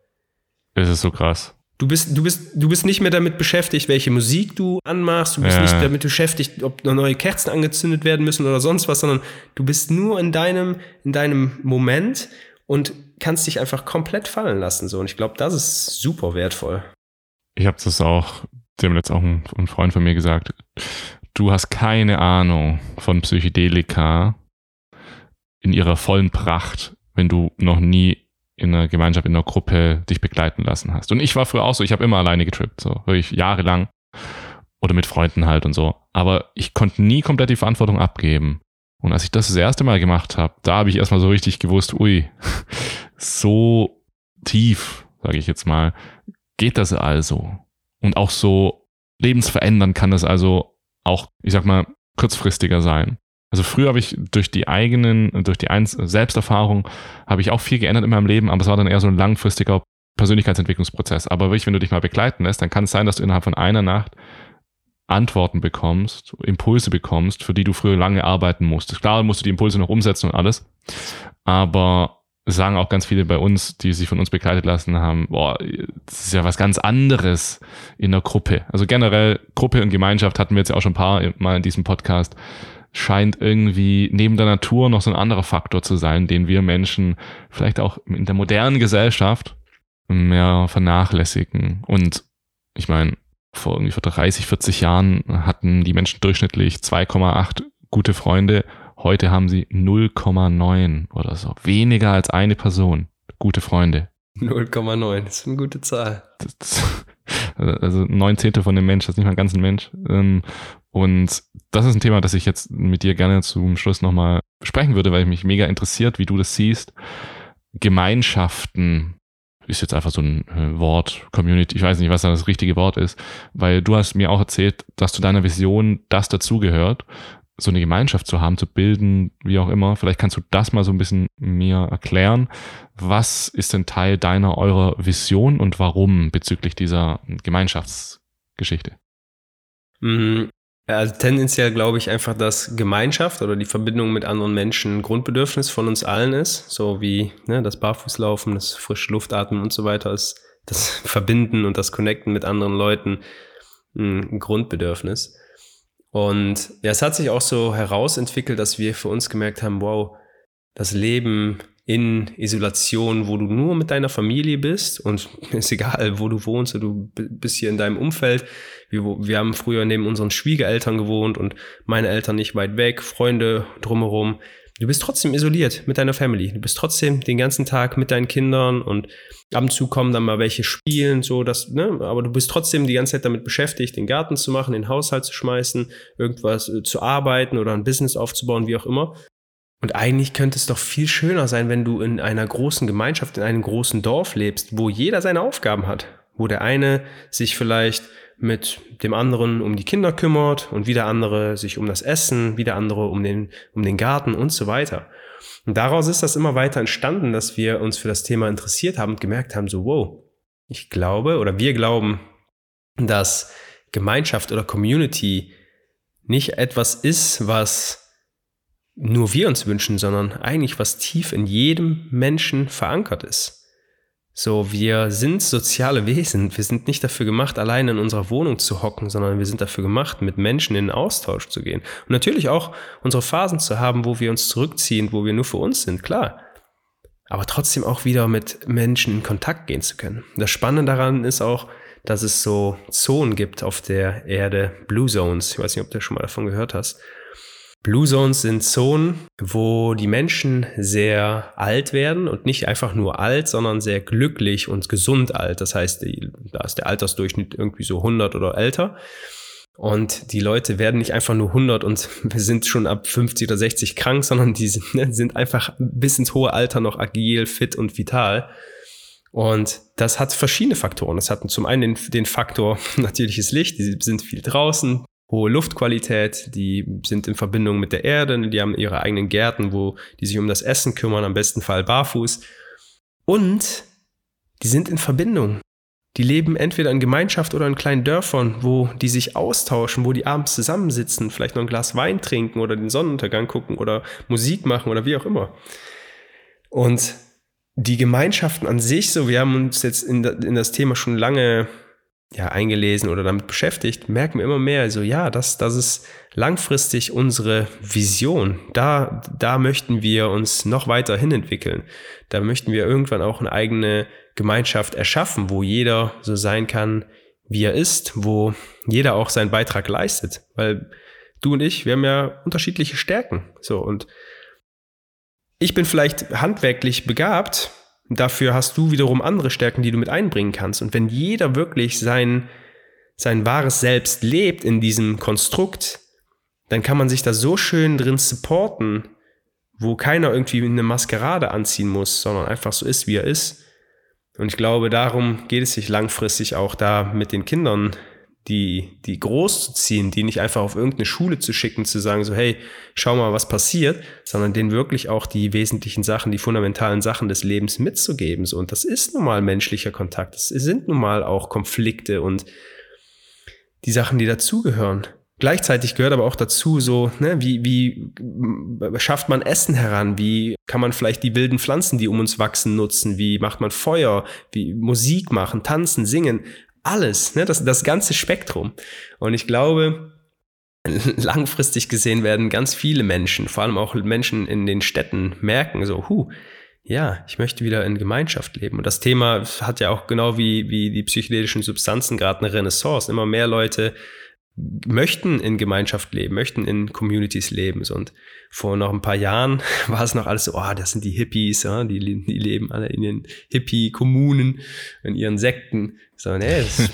Das ist so krass. Du bist, du bist, du bist nicht mehr damit beschäftigt, welche Musik du anmachst. Du bist ja. nicht damit beschäftigt, ob neue Kerzen angezündet werden müssen oder sonst was, sondern du bist nur in deinem, in deinem Moment und kannst dich einfach komplett fallen lassen. So. Und ich glaube, das ist super wertvoll. Ich habe das auch, dem jetzt auch ein, ein Freund von mir gesagt. Du hast keine Ahnung von Psychedelika in ihrer vollen Pracht, wenn du noch nie in einer Gemeinschaft, in einer Gruppe dich begleiten lassen hast. Und ich war früher auch so, ich habe immer alleine getrippt, so wirklich jahrelang oder mit Freunden halt und so. Aber ich konnte nie komplett die Verantwortung abgeben. Und als ich das das erste Mal gemacht habe, da habe ich erstmal so richtig gewusst, ui, so tief, sage ich jetzt mal, geht das also. Und auch so lebensverändern kann das also auch, ich sag mal, kurzfristiger sein. Also früher habe ich durch die eigenen, durch die Selbsterfahrung, habe ich auch viel geändert in meinem Leben, aber es war dann eher so ein langfristiger Persönlichkeitsentwicklungsprozess. Aber wirklich, wenn du dich mal begleiten lässt, dann kann es sein, dass du innerhalb von einer Nacht Antworten bekommst, Impulse bekommst, für die du früher lange arbeiten musstest. Klar musst du die Impulse noch umsetzen und alles, aber sagen auch ganz viele bei uns, die sich von uns begleitet lassen haben, boah, das ist ja was ganz anderes in der Gruppe. Also generell Gruppe und Gemeinschaft hatten wir jetzt ja auch schon ein paar Mal in diesem Podcast scheint irgendwie neben der Natur noch so ein anderer Faktor zu sein, den wir Menschen vielleicht auch in der modernen Gesellschaft mehr vernachlässigen. Und ich meine, vor irgendwie vor 30, 40 Jahren hatten die Menschen durchschnittlich 2,8 gute Freunde. Heute haben sie 0,9 oder so. Weniger als eine Person. Gute Freunde. 0,9, das ist eine gute Zahl. Das, also neun Zehntel von dem Mensch, das ist nicht mal ein ganzer Mensch. Und das ist ein Thema, das ich jetzt mit dir gerne zum Schluss nochmal sprechen würde, weil mich mega interessiert, wie du das siehst. Gemeinschaften ist jetzt einfach so ein äh, Wort, Community, ich weiß nicht, was da das richtige Wort ist, weil du hast mir auch erzählt, dass zu deiner Vision das dazugehört, so eine Gemeinschaft zu haben, zu bilden, wie auch immer. Vielleicht kannst du das mal so ein bisschen mir erklären. Was ist denn Teil deiner, eurer Vision und warum bezüglich dieser Gemeinschaftsgeschichte? Also tendenziell glaube ich einfach, dass Gemeinschaft oder die Verbindung mit anderen Menschen ein Grundbedürfnis von uns allen ist. So wie ne, das Barfußlaufen, das frische Luftatmen und so weiter ist das Verbinden und das Connecten mit anderen Leuten ein Grundbedürfnis. Und ja, es hat sich auch so herausentwickelt, dass wir für uns gemerkt haben, wow, das Leben in Isolation, wo du nur mit deiner Familie bist und ist egal, wo du wohnst, du bist hier in deinem Umfeld. Wir, wir haben früher neben unseren Schwiegereltern gewohnt und meine Eltern nicht weit weg, Freunde drumherum. Du bist trotzdem isoliert mit deiner Family. Du bist trotzdem den ganzen Tag mit deinen Kindern und ab und zu kommen dann mal welche spielen, so dass, ne, aber du bist trotzdem die ganze Zeit damit beschäftigt, den Garten zu machen, den Haushalt zu schmeißen, irgendwas äh, zu arbeiten oder ein Business aufzubauen, wie auch immer. Und eigentlich könnte es doch viel schöner sein, wenn du in einer großen Gemeinschaft, in einem großen Dorf lebst, wo jeder seine Aufgaben hat. Wo der eine sich vielleicht mit dem anderen um die Kinder kümmert und wieder andere sich um das Essen, wieder andere um den, um den Garten und so weiter. Und daraus ist das immer weiter entstanden, dass wir uns für das Thema interessiert haben und gemerkt haben, so, wow, ich glaube oder wir glauben, dass Gemeinschaft oder Community nicht etwas ist, was nur wir uns wünschen, sondern eigentlich was tief in jedem Menschen verankert ist. So, wir sind soziale Wesen. Wir sind nicht dafür gemacht, allein in unserer Wohnung zu hocken, sondern wir sind dafür gemacht, mit Menschen in den Austausch zu gehen. Und natürlich auch unsere Phasen zu haben, wo wir uns zurückziehen, wo wir nur für uns sind, klar. Aber trotzdem auch wieder mit Menschen in Kontakt gehen zu können. Das Spannende daran ist auch, dass es so Zonen gibt auf der Erde, Blue Zones. Ich weiß nicht, ob du schon mal davon gehört hast. Blue Zones sind Zonen, wo die Menschen sehr alt werden und nicht einfach nur alt, sondern sehr glücklich und gesund alt. Das heißt, da ist der Altersdurchschnitt irgendwie so 100 oder älter. Und die Leute werden nicht einfach nur 100 und sind schon ab 50 oder 60 krank, sondern die sind, ne, sind einfach bis ins hohe Alter noch agil, fit und vital. Und das hat verschiedene Faktoren. Das hat zum einen den, den Faktor natürliches Licht, die sind viel draußen, hohe Luftqualität, die sind in Verbindung mit der Erde, die haben ihre eigenen Gärten, wo die sich um das Essen kümmern, am besten Fall barfuß. Und die sind in Verbindung. Die leben entweder in Gemeinschaft oder in kleinen Dörfern, wo die sich austauschen, wo die abends zusammensitzen, vielleicht noch ein Glas Wein trinken oder den Sonnenuntergang gucken oder Musik machen oder wie auch immer. Und die Gemeinschaften an sich, so wir haben uns jetzt in, in das Thema schon lange ja, eingelesen oder damit beschäftigt, merken wir immer mehr, also ja, das, das ist langfristig unsere Vision. Da, da möchten wir uns noch weiter hin entwickeln. Da möchten wir irgendwann auch eine eigene Gemeinschaft erschaffen, wo jeder so sein kann, wie er ist, wo jeder auch seinen Beitrag leistet. Weil du und ich, wir haben ja unterschiedliche Stärken. So, und ich bin vielleicht handwerklich begabt, Dafür hast du wiederum andere Stärken, die du mit einbringen kannst. Und wenn jeder wirklich sein, sein wahres Selbst lebt in diesem Konstrukt, dann kann man sich da so schön drin supporten, wo keiner irgendwie eine Maskerade anziehen muss, sondern einfach so ist, wie er ist. Und ich glaube, darum geht es sich langfristig auch da mit den Kindern die, die groß zu ziehen, die nicht einfach auf irgendeine Schule zu schicken, zu sagen, so, hey, schau mal, was passiert, sondern denen wirklich auch die wesentlichen Sachen, die fundamentalen Sachen des Lebens mitzugeben. So, und das ist nun mal menschlicher Kontakt. Das sind nun mal auch Konflikte und die Sachen, die dazugehören. Gleichzeitig gehört aber auch dazu so, ne, wie, wie schafft man Essen heran? Wie kann man vielleicht die wilden Pflanzen, die um uns wachsen, nutzen? Wie macht man Feuer? Wie Musik machen, tanzen, singen? Alles, ne? das, das ganze Spektrum. Und ich glaube, langfristig gesehen werden ganz viele Menschen, vor allem auch Menschen in den Städten, merken so, hu, ja, ich möchte wieder in Gemeinschaft leben. Und das Thema hat ja auch genau wie, wie die psychedelischen Substanzen gerade eine Renaissance. Immer mehr Leute möchten in Gemeinschaft leben, möchten in Communities leben. Und vor noch ein paar Jahren war es noch alles so, oh, das sind die Hippies, ja, die, die leben alle in den Hippie-Kommunen, in ihren Sekten. So, nee, es,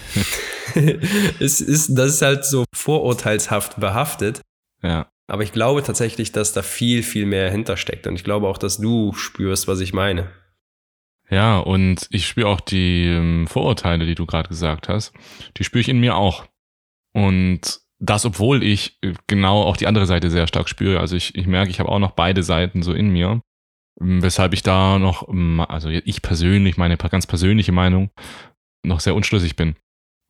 es ist, das ist halt so vorurteilshaft behaftet. Ja. Aber ich glaube tatsächlich, dass da viel, viel mehr hintersteckt. Und ich glaube auch, dass du spürst, was ich meine. Ja, und ich spüre auch die ähm, Vorurteile, die du gerade gesagt hast. Die spüre ich in mir auch. Und das, obwohl ich äh, genau auch die andere Seite sehr stark spüre. Also ich, ich merke, ich habe auch noch beide Seiten so in mir. Ähm, weshalb ich da noch, ähm, also ich persönlich, meine ganz persönliche Meinung, noch sehr unschlüssig bin.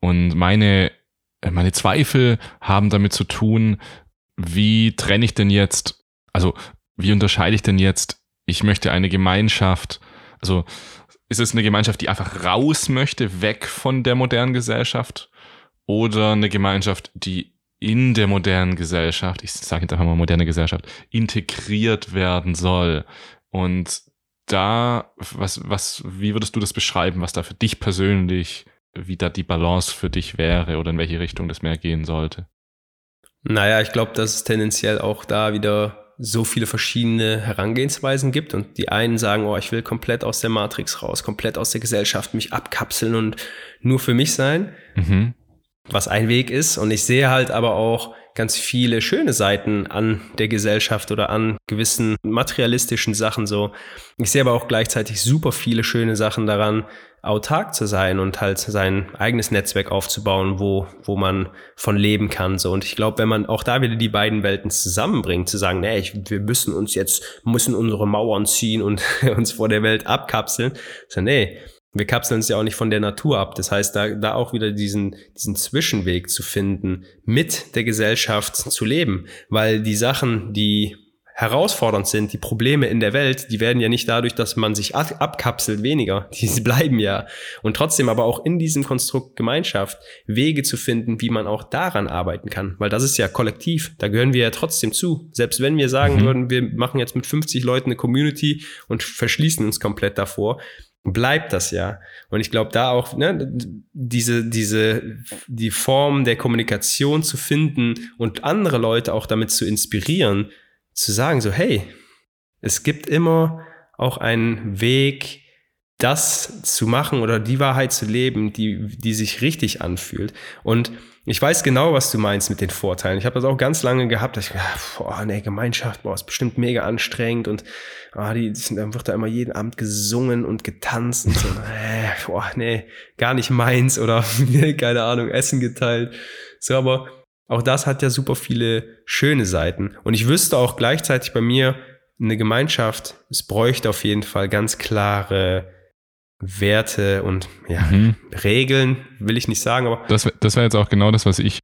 Und meine, äh, meine Zweifel haben damit zu tun, wie trenne ich denn jetzt, also wie unterscheide ich denn jetzt, ich möchte eine Gemeinschaft also ist es eine Gemeinschaft, die einfach raus möchte, weg von der modernen Gesellschaft? Oder eine Gemeinschaft, die in der modernen Gesellschaft, ich sage jetzt einfach mal moderne Gesellschaft, integriert werden soll? Und da, was, was, wie würdest du das beschreiben, was da für dich persönlich, wie da die Balance für dich wäre oder in welche Richtung das mehr gehen sollte? Naja, ich glaube, dass es tendenziell auch da wieder so viele verschiedene Herangehensweisen gibt und die einen sagen, oh, ich will komplett aus der Matrix raus, komplett aus der Gesellschaft mich abkapseln und nur für mich sein, mhm. Was ein Weg ist. Und ich sehe halt aber auch ganz viele schöne Seiten an der Gesellschaft oder an gewissen materialistischen Sachen so. Ich sehe aber auch gleichzeitig super viele schöne Sachen daran, autark zu sein und halt sein eigenes Netzwerk aufzubauen, wo, wo man von leben kann. So. Und ich glaube, wenn man auch da wieder die beiden Welten zusammenbringt, zu sagen, nee, ich, wir müssen uns jetzt, müssen unsere Mauern ziehen und uns vor der Welt abkapseln. So, nee, wir kapseln uns ja auch nicht von der Natur ab. Das heißt, da, da auch wieder diesen, diesen Zwischenweg zu finden, mit der Gesellschaft zu leben. Weil die Sachen, die herausfordernd sind, die Probleme in der Welt, die werden ja nicht dadurch, dass man sich abkapselt, weniger. Die bleiben ja. Und trotzdem aber auch in diesem Konstrukt Gemeinschaft Wege zu finden, wie man auch daran arbeiten kann. Weil das ist ja kollektiv. Da gehören wir ja trotzdem zu. Selbst wenn wir sagen mhm. würden, wir machen jetzt mit 50 Leuten eine Community und verschließen uns komplett davor, bleibt das ja. Und ich glaube, da auch ne, diese, diese, die Form der Kommunikation zu finden und andere Leute auch damit zu inspirieren, zu sagen, so, hey, es gibt immer auch einen Weg, das zu machen oder die Wahrheit zu leben, die, die sich richtig anfühlt. Und ich weiß genau, was du meinst mit den Vorteilen. Ich habe das auch ganz lange gehabt, dass ich boah, ne, Gemeinschaft, boah, ist bestimmt mega anstrengend und ah, die, dann wird da immer jeden Abend gesungen und getanzt und so, äh, boah, nee, gar nicht meins oder keine Ahnung, Essen geteilt. So, aber auch das hat ja super viele schöne Seiten. Und ich wüsste auch gleichzeitig bei mir, eine Gemeinschaft, es bräuchte auf jeden Fall ganz klare Werte und ja, mhm. Regeln, will ich nicht sagen, aber. Das, das wäre jetzt auch genau das, was ich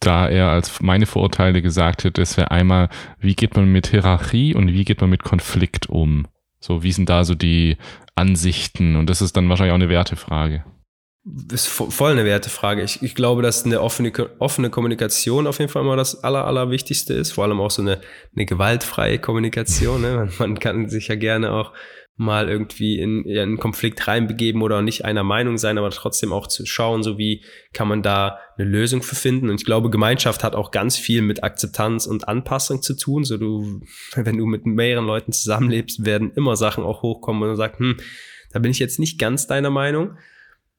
da eher als meine Vorurteile gesagt hätte. Das wäre einmal, wie geht man mit Hierarchie und wie geht man mit Konflikt um? So, wie sind da so die Ansichten? Und das ist dann wahrscheinlich auch eine Wertefrage ist voll eine Wertefrage. Ich, ich glaube, dass eine offene, offene Kommunikation auf jeden Fall immer das Aller, Allerwichtigste ist. Vor allem auch so eine, eine gewaltfreie Kommunikation. Ne? Man, man kann sich ja gerne auch mal irgendwie in, in einen Konflikt reinbegeben oder nicht einer Meinung sein, aber trotzdem auch zu schauen, so wie kann man da eine Lösung für finden. Und ich glaube, Gemeinschaft hat auch ganz viel mit Akzeptanz und Anpassung zu tun. So du, wenn du mit mehreren Leuten zusammenlebst, werden immer Sachen auch hochkommen und man sagt, hm, da bin ich jetzt nicht ganz deiner Meinung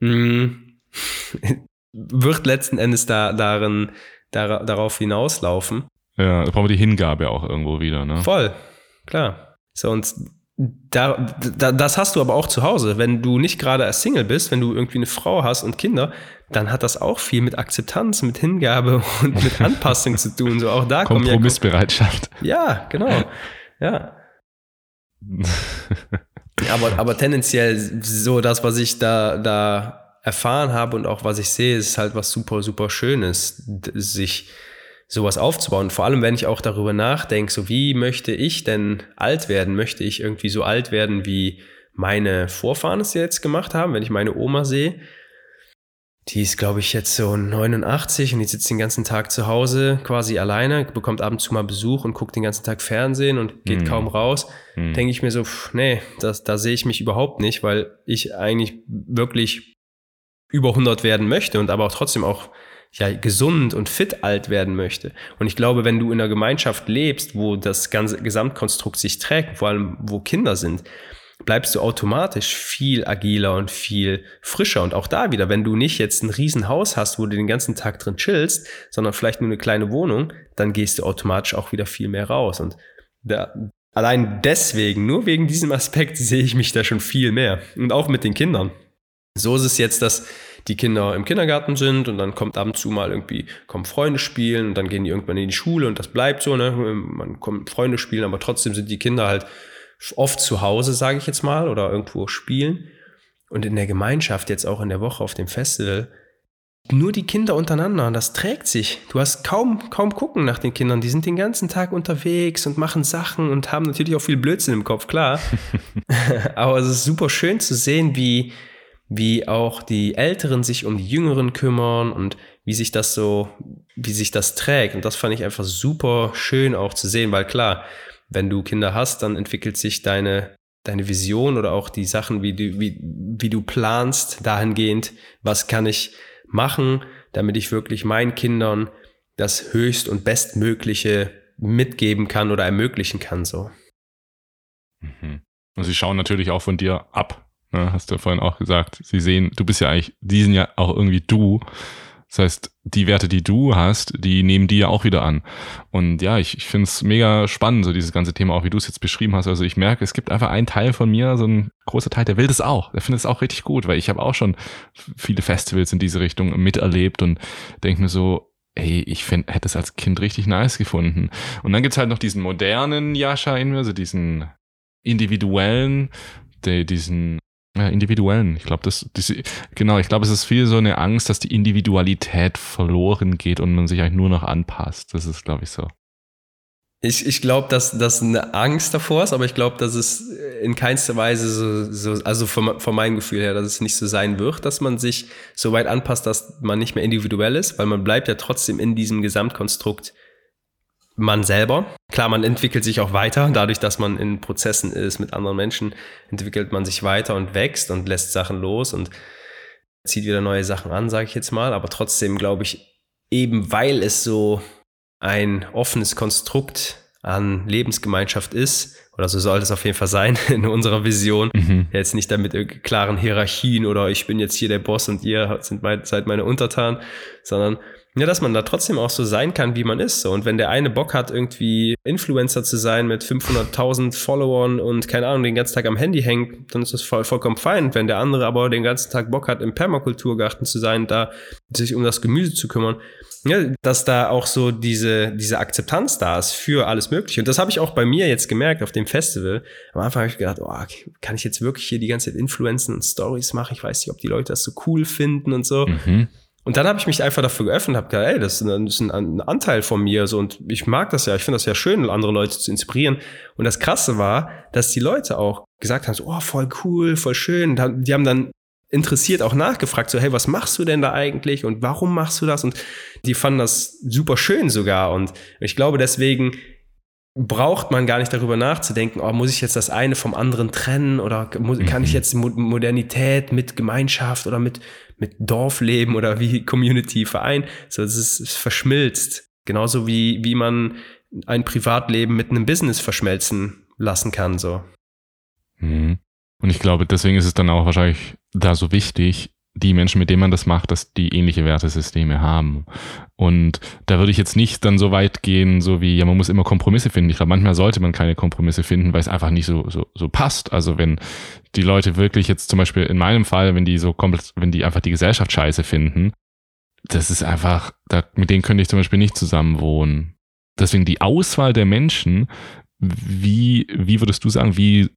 hm. wird letzten Endes da, darin, da, darauf hinauslaufen. Ja, da brauchen wir die Hingabe auch irgendwo wieder, ne? Voll, klar. So, und da, da, das hast du aber auch zu Hause. Wenn du nicht gerade als Single bist, wenn du irgendwie eine Frau hast und Kinder, dann hat das auch viel mit Akzeptanz, mit Hingabe und mit Anpassung zu tun. So auch da Kompromissbereitschaft. Ja, ja, genau. Ja. aber, aber tendenziell so das, was ich da, da erfahren habe und auch was ich sehe, ist halt was super, super Schönes, sich sowas aufzubauen. Vor allem, wenn ich auch darüber nachdenke, so wie möchte ich denn alt werden? Möchte ich irgendwie so alt werden, wie meine Vorfahren es jetzt gemacht haben, wenn ich meine Oma sehe? Die ist, glaube ich, jetzt so 89 und die sitzt den ganzen Tag zu Hause quasi alleine, bekommt ab und zu mal Besuch und guckt den ganzen Tag Fernsehen und geht mm. kaum raus. Mm. Denke ich mir so, pff, nee, das, da sehe ich mich überhaupt nicht, weil ich eigentlich wirklich über 100 werden möchte und aber auch trotzdem auch ja gesund und fit alt werden möchte. Und ich glaube, wenn du in einer Gemeinschaft lebst, wo das ganze Gesamtkonstrukt sich trägt, vor allem wo Kinder sind, bleibst du automatisch viel agiler und viel frischer. Und auch da wieder, wenn du nicht jetzt ein Riesenhaus hast, wo du den ganzen Tag drin chillst, sondern vielleicht nur eine kleine Wohnung, dann gehst du automatisch auch wieder viel mehr raus. Und da, allein deswegen, nur wegen diesem Aspekt, sehe ich mich da schon viel mehr. Und auch mit den Kindern. So ist es jetzt, dass die Kinder im Kindergarten sind und dann kommt ab und zu mal irgendwie, kommen Freunde spielen und dann gehen die irgendwann in die Schule und das bleibt so, ne? Man kommt Freunde spielen, aber trotzdem sind die Kinder halt oft zu Hause, sage ich jetzt mal, oder irgendwo spielen. Und in der Gemeinschaft, jetzt auch in der Woche auf dem Festival, nur die Kinder untereinander, das trägt sich. Du hast kaum, kaum gucken nach den Kindern. Die sind den ganzen Tag unterwegs und machen Sachen und haben natürlich auch viel Blödsinn im Kopf, klar. Aber es ist super schön zu sehen, wie, wie auch die Älteren sich um die Jüngeren kümmern und wie sich das so, wie sich das trägt. Und das fand ich einfach super schön auch zu sehen, weil klar, wenn du Kinder hast, dann entwickelt sich deine, deine Vision oder auch die Sachen, wie du, wie, wie du planst, dahingehend, was kann ich machen, damit ich wirklich meinen Kindern das höchst und bestmögliche mitgeben kann oder ermöglichen kann, so. Mhm. Und sie schauen natürlich auch von dir ab, ne? hast du ja vorhin auch gesagt. Sie sehen, du bist ja eigentlich, die sind ja auch irgendwie du. Das heißt, die Werte, die du hast, die nehmen die ja auch wieder an. Und ja, ich, ich finde es mega spannend, so dieses ganze Thema, auch wie du es jetzt beschrieben hast. Also ich merke, es gibt einfach einen Teil von mir, so ein großer Teil, der will das auch. Der findet es auch richtig gut, weil ich habe auch schon viele Festivals in diese Richtung miterlebt und denke mir so, ey, ich find, hätte es als Kind richtig nice gefunden. Und dann gibt's halt noch diesen modernen Yasha in mir, so diesen individuellen, der, diesen individuellen. Ich glaube, das, diese, genau, ich glaube, es ist viel so eine Angst, dass die Individualität verloren geht und man sich eigentlich nur noch anpasst. Das ist, glaube ich, so. Ich, ich glaube, dass das eine Angst davor ist, aber ich glaube, dass es in keinster Weise so, so also von, von meinem Gefühl her, dass es nicht so sein wird, dass man sich so weit anpasst, dass man nicht mehr individuell ist, weil man bleibt ja trotzdem in diesem Gesamtkonstrukt man selber. Klar, man entwickelt sich auch weiter. Dadurch, dass man in Prozessen ist mit anderen Menschen, entwickelt man sich weiter und wächst und lässt Sachen los und zieht wieder neue Sachen an, sage ich jetzt mal. Aber trotzdem glaube ich, eben weil es so ein offenes Konstrukt an Lebensgemeinschaft ist, oder so soll es auf jeden Fall sein in unserer Vision, mhm. jetzt nicht damit klaren Hierarchien oder ich bin jetzt hier der Boss und ihr sind mein, seid meine Untertanen, sondern ja, dass man da trotzdem auch so sein kann, wie man ist. So. Und wenn der eine Bock hat, irgendwie Influencer zu sein mit 500.000 Followern und keine Ahnung, den ganzen Tag am Handy hängt, dann ist das voll, vollkommen fein. Wenn der andere aber den ganzen Tag Bock hat, im Permakulturgarten zu sein, da sich um das Gemüse zu kümmern, ja, dass da auch so diese, diese Akzeptanz da ist für alles Mögliche. Und das habe ich auch bei mir jetzt gemerkt auf dem Festival. Am Anfang habe ich gedacht, oh, kann ich jetzt wirklich hier die ganze Zeit Influenzen und Stories machen? Ich weiß nicht, ob die Leute das so cool finden und so. Mhm. Und dann habe ich mich einfach dafür geöffnet und habe gedacht, ey, das ist, ein, das ist ein, Anteil von mir so und ich mag das ja, ich finde das ja schön, andere Leute zu inspirieren. Und das Krasse war, dass die Leute auch gesagt haben, so, oh, voll cool, voll schön. Die haben dann interessiert auch nachgefragt, so, hey, was machst du denn da eigentlich und warum machst du das? Und die fanden das super schön sogar. Und ich glaube, deswegen braucht man gar nicht darüber nachzudenken, oh, muss ich jetzt das eine vom anderen trennen oder muss, kann ich mhm. jetzt Modernität mit Gemeinschaft oder mit, mit Dorfleben oder wie Community Verein, so es, ist, es verschmilzt. Genauso wie, wie man ein Privatleben mit einem Business verschmelzen lassen kann, so. Mhm. Und ich glaube, deswegen ist es dann auch wahrscheinlich da so wichtig, die Menschen, mit denen man das macht, dass die ähnliche Wertesysteme haben. Und da würde ich jetzt nicht dann so weit gehen, so wie, ja, man muss immer Kompromisse finden. Ich glaube, manchmal sollte man keine Kompromisse finden, weil es einfach nicht so, so, so passt. Also wenn die Leute wirklich jetzt zum Beispiel in meinem Fall, wenn die so komplett, wenn die einfach die Gesellschaft scheiße finden, das ist einfach, da, mit denen könnte ich zum Beispiel nicht zusammen wohnen. Deswegen die Auswahl der Menschen, wie, wie würdest du sagen, wie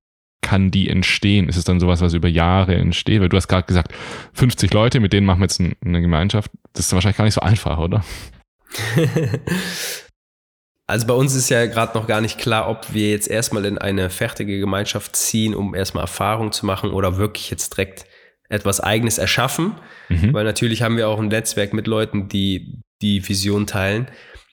kann die entstehen? Ist es dann sowas, was über Jahre entsteht? Weil du hast gerade gesagt, 50 Leute, mit denen machen wir jetzt eine Gemeinschaft. Das ist wahrscheinlich gar nicht so einfach, oder? Also bei uns ist ja gerade noch gar nicht klar, ob wir jetzt erstmal in eine fertige Gemeinschaft ziehen, um erstmal Erfahrung zu machen oder wirklich jetzt direkt etwas Eigenes erschaffen. Mhm. Weil natürlich haben wir auch ein Netzwerk mit Leuten, die die Vision teilen.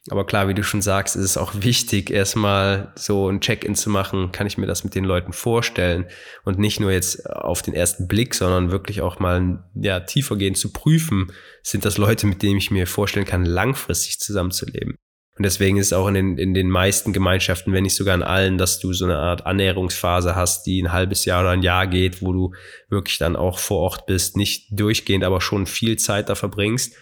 Aber klar, wie du schon sagst, ist es auch wichtig, erstmal so ein Check-in zu machen. Kann ich mir das mit den Leuten vorstellen? Und nicht nur jetzt auf den ersten Blick, sondern wirklich auch mal ja, tiefergehend zu prüfen, sind das Leute, mit denen ich mir vorstellen kann, langfristig zusammenzuleben. Und deswegen ist es auch in den, in den meisten Gemeinschaften, wenn nicht sogar in allen, dass du so eine Art Annäherungsphase hast, die ein halbes Jahr oder ein Jahr geht, wo du wirklich dann auch vor Ort bist, nicht durchgehend, aber schon viel Zeit da verbringst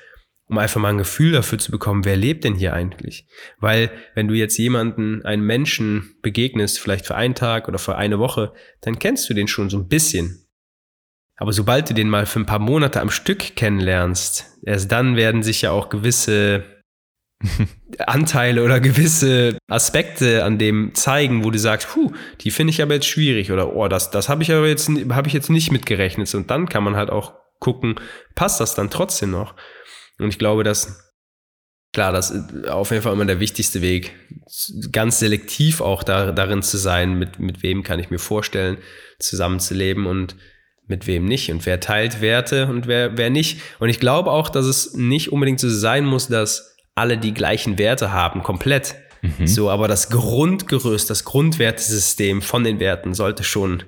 um einfach mal ein Gefühl dafür zu bekommen, wer lebt denn hier eigentlich? Weil wenn du jetzt jemanden, einen Menschen begegnest, vielleicht für einen Tag oder für eine Woche, dann kennst du den schon so ein bisschen. Aber sobald du den mal für ein paar Monate am Stück kennenlernst, erst dann werden sich ja auch gewisse Anteile oder gewisse Aspekte an dem zeigen, wo du sagst, puh, die finde ich aber jetzt schwierig oder oh, das, das habe ich aber jetzt, habe ich jetzt nicht mitgerechnet. Und dann kann man halt auch gucken, passt das dann trotzdem noch? Und ich glaube, dass, klar, das ist auf jeden Fall immer der wichtigste Weg, ganz selektiv auch da, darin zu sein, mit, mit wem kann ich mir vorstellen, zusammenzuleben und mit wem nicht und wer teilt Werte und wer, wer nicht. Und ich glaube auch, dass es nicht unbedingt so sein muss, dass alle die gleichen Werte haben, komplett. Mhm. So, aber das Grundgerüst, das Grundwertesystem von den Werten sollte schon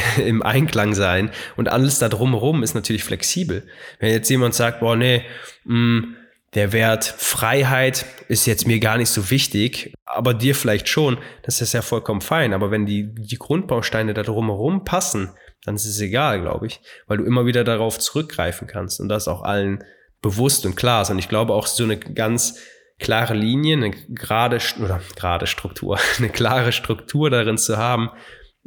im Einklang sein und alles da drumherum ist natürlich flexibel. Wenn jetzt jemand sagt, boah, nee, mh, mm, der Wert Freiheit ist jetzt mir gar nicht so wichtig, aber dir vielleicht schon, das ist ja vollkommen fein. Aber wenn die, die Grundbausteine da drumherum passen, dann ist es egal, glaube ich, weil du immer wieder darauf zurückgreifen kannst und das auch allen bewusst und klar ist. Und ich glaube auch so eine ganz klare Linie, eine gerade oder gerade Struktur, eine klare Struktur darin zu haben,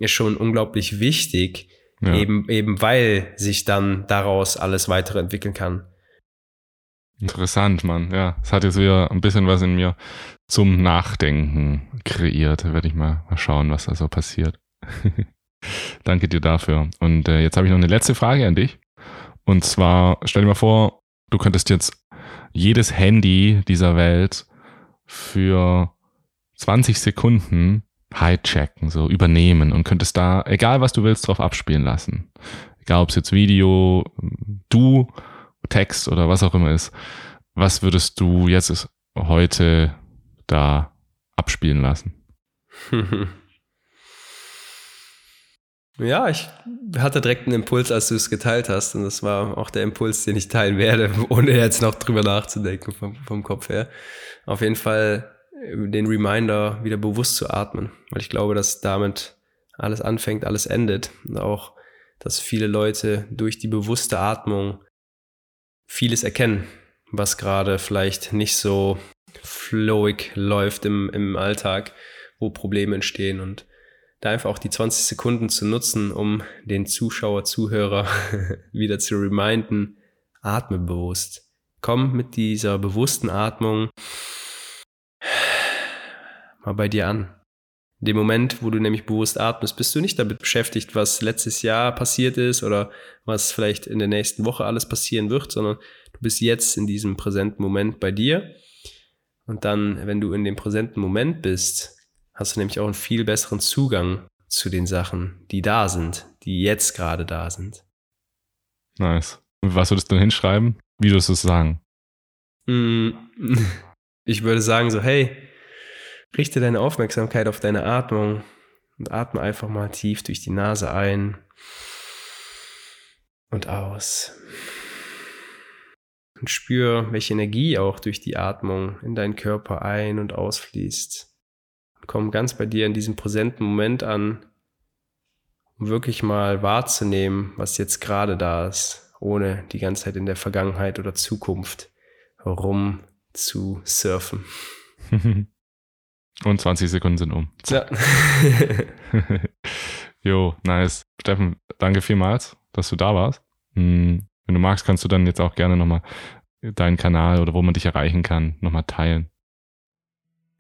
schon unglaublich wichtig, ja. eben, eben weil sich dann daraus alles weitere entwickeln kann. Interessant, Mann. Ja, es hat jetzt wieder ein bisschen was in mir zum Nachdenken kreiert. Werde ich mal, mal schauen, was da so passiert. Danke dir dafür. Und äh, jetzt habe ich noch eine letzte Frage an dich. Und zwar, stell dir mal vor, du könntest jetzt jedes Handy dieser Welt für 20 Sekunden hijacken, so übernehmen und könntest da, egal was du willst, drauf abspielen lassen. Egal ob es jetzt Video, du, Text oder was auch immer ist. Was würdest du jetzt heute da abspielen lassen? Ja, ich hatte direkt einen Impuls, als du es geteilt hast. Und das war auch der Impuls, den ich teilen werde, ohne jetzt noch drüber nachzudenken vom, vom Kopf her. Auf jeden Fall den Reminder wieder bewusst zu atmen, weil ich glaube, dass damit alles anfängt, alles endet. Und auch, dass viele Leute durch die bewusste Atmung vieles erkennen, was gerade vielleicht nicht so flowig läuft im, im Alltag, wo Probleme entstehen. Und da einfach auch die 20 Sekunden zu nutzen, um den Zuschauer, Zuhörer wieder zu reminden, atme bewusst. Komm mit dieser bewussten Atmung mal bei dir an. In dem Moment, wo du nämlich bewusst atmest, bist du nicht damit beschäftigt, was letztes Jahr passiert ist oder was vielleicht in der nächsten Woche alles passieren wird, sondern du bist jetzt in diesem präsenten Moment bei dir. Und dann, wenn du in dem präsenten Moment bist, hast du nämlich auch einen viel besseren Zugang zu den Sachen, die da sind, die jetzt gerade da sind. Nice. Und was würdest du dann hinschreiben? Wie würdest du es sagen? Mm, ich würde sagen so, hey, Richte deine Aufmerksamkeit auf deine Atmung und atme einfach mal tief durch die Nase ein und aus. Und spür, welche Energie auch durch die Atmung in deinen Körper ein- und ausfließt. Und komm ganz bei dir in diesem präsenten Moment an, um wirklich mal wahrzunehmen, was jetzt gerade da ist, ohne die ganze Zeit in der Vergangenheit oder Zukunft herum zu surfen. Und 20 Sekunden sind um. Ja. jo, nice. Steffen, danke vielmals, dass du da warst. Hm, wenn du magst, kannst du dann jetzt auch gerne nochmal deinen Kanal oder wo man dich erreichen kann, nochmal teilen.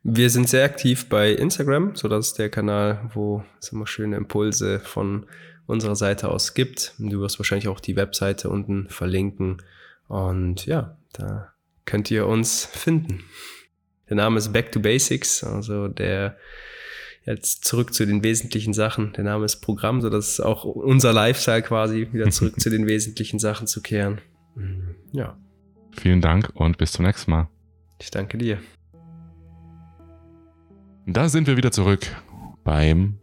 Wir sind sehr aktiv bei Instagram, so dass der Kanal, wo es immer schöne Impulse von unserer Seite aus gibt. Du wirst wahrscheinlich auch die Webseite unten verlinken. Und ja, da könnt ihr uns finden. Der Name ist Back to Basics, also der jetzt zurück zu den wesentlichen Sachen. Der Name ist Programm, so dass auch unser Lifestyle quasi wieder zurück zu den wesentlichen Sachen zu kehren. Ja. Vielen Dank und bis zum nächsten Mal. Ich danke dir. Da sind wir wieder zurück beim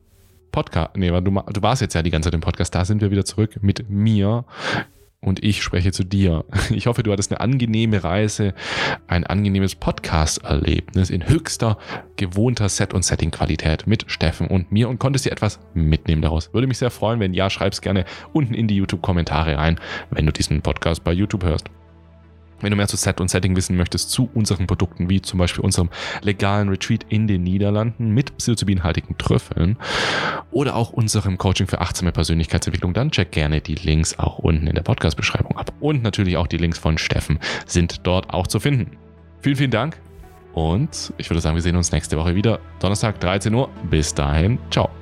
Podcast. Nee, du, du warst jetzt ja die ganze Zeit im Podcast. Da sind wir wieder zurück mit mir und ich spreche zu dir. Ich hoffe, du hattest eine angenehme Reise, ein angenehmes Podcast-Erlebnis in höchster gewohnter Set- und Setting-Qualität mit Steffen und mir und konntest dir etwas mitnehmen daraus. Würde mich sehr freuen, wenn ja, schreib's gerne unten in die YouTube-Kommentare rein, wenn du diesen Podcast bei YouTube hörst. Wenn du mehr zu Set und Setting wissen möchtest, zu unseren Produkten, wie zum Beispiel unserem legalen Retreat in den Niederlanden mit psilocybinhaltigen Trüffeln oder auch unserem Coaching für achtsame Persönlichkeitsentwicklung, dann check gerne die Links auch unten in der Podcast-Beschreibung ab. Und natürlich auch die Links von Steffen sind dort auch zu finden. Vielen, vielen Dank und ich würde sagen, wir sehen uns nächste Woche wieder. Donnerstag, 13 Uhr. Bis dahin, ciao.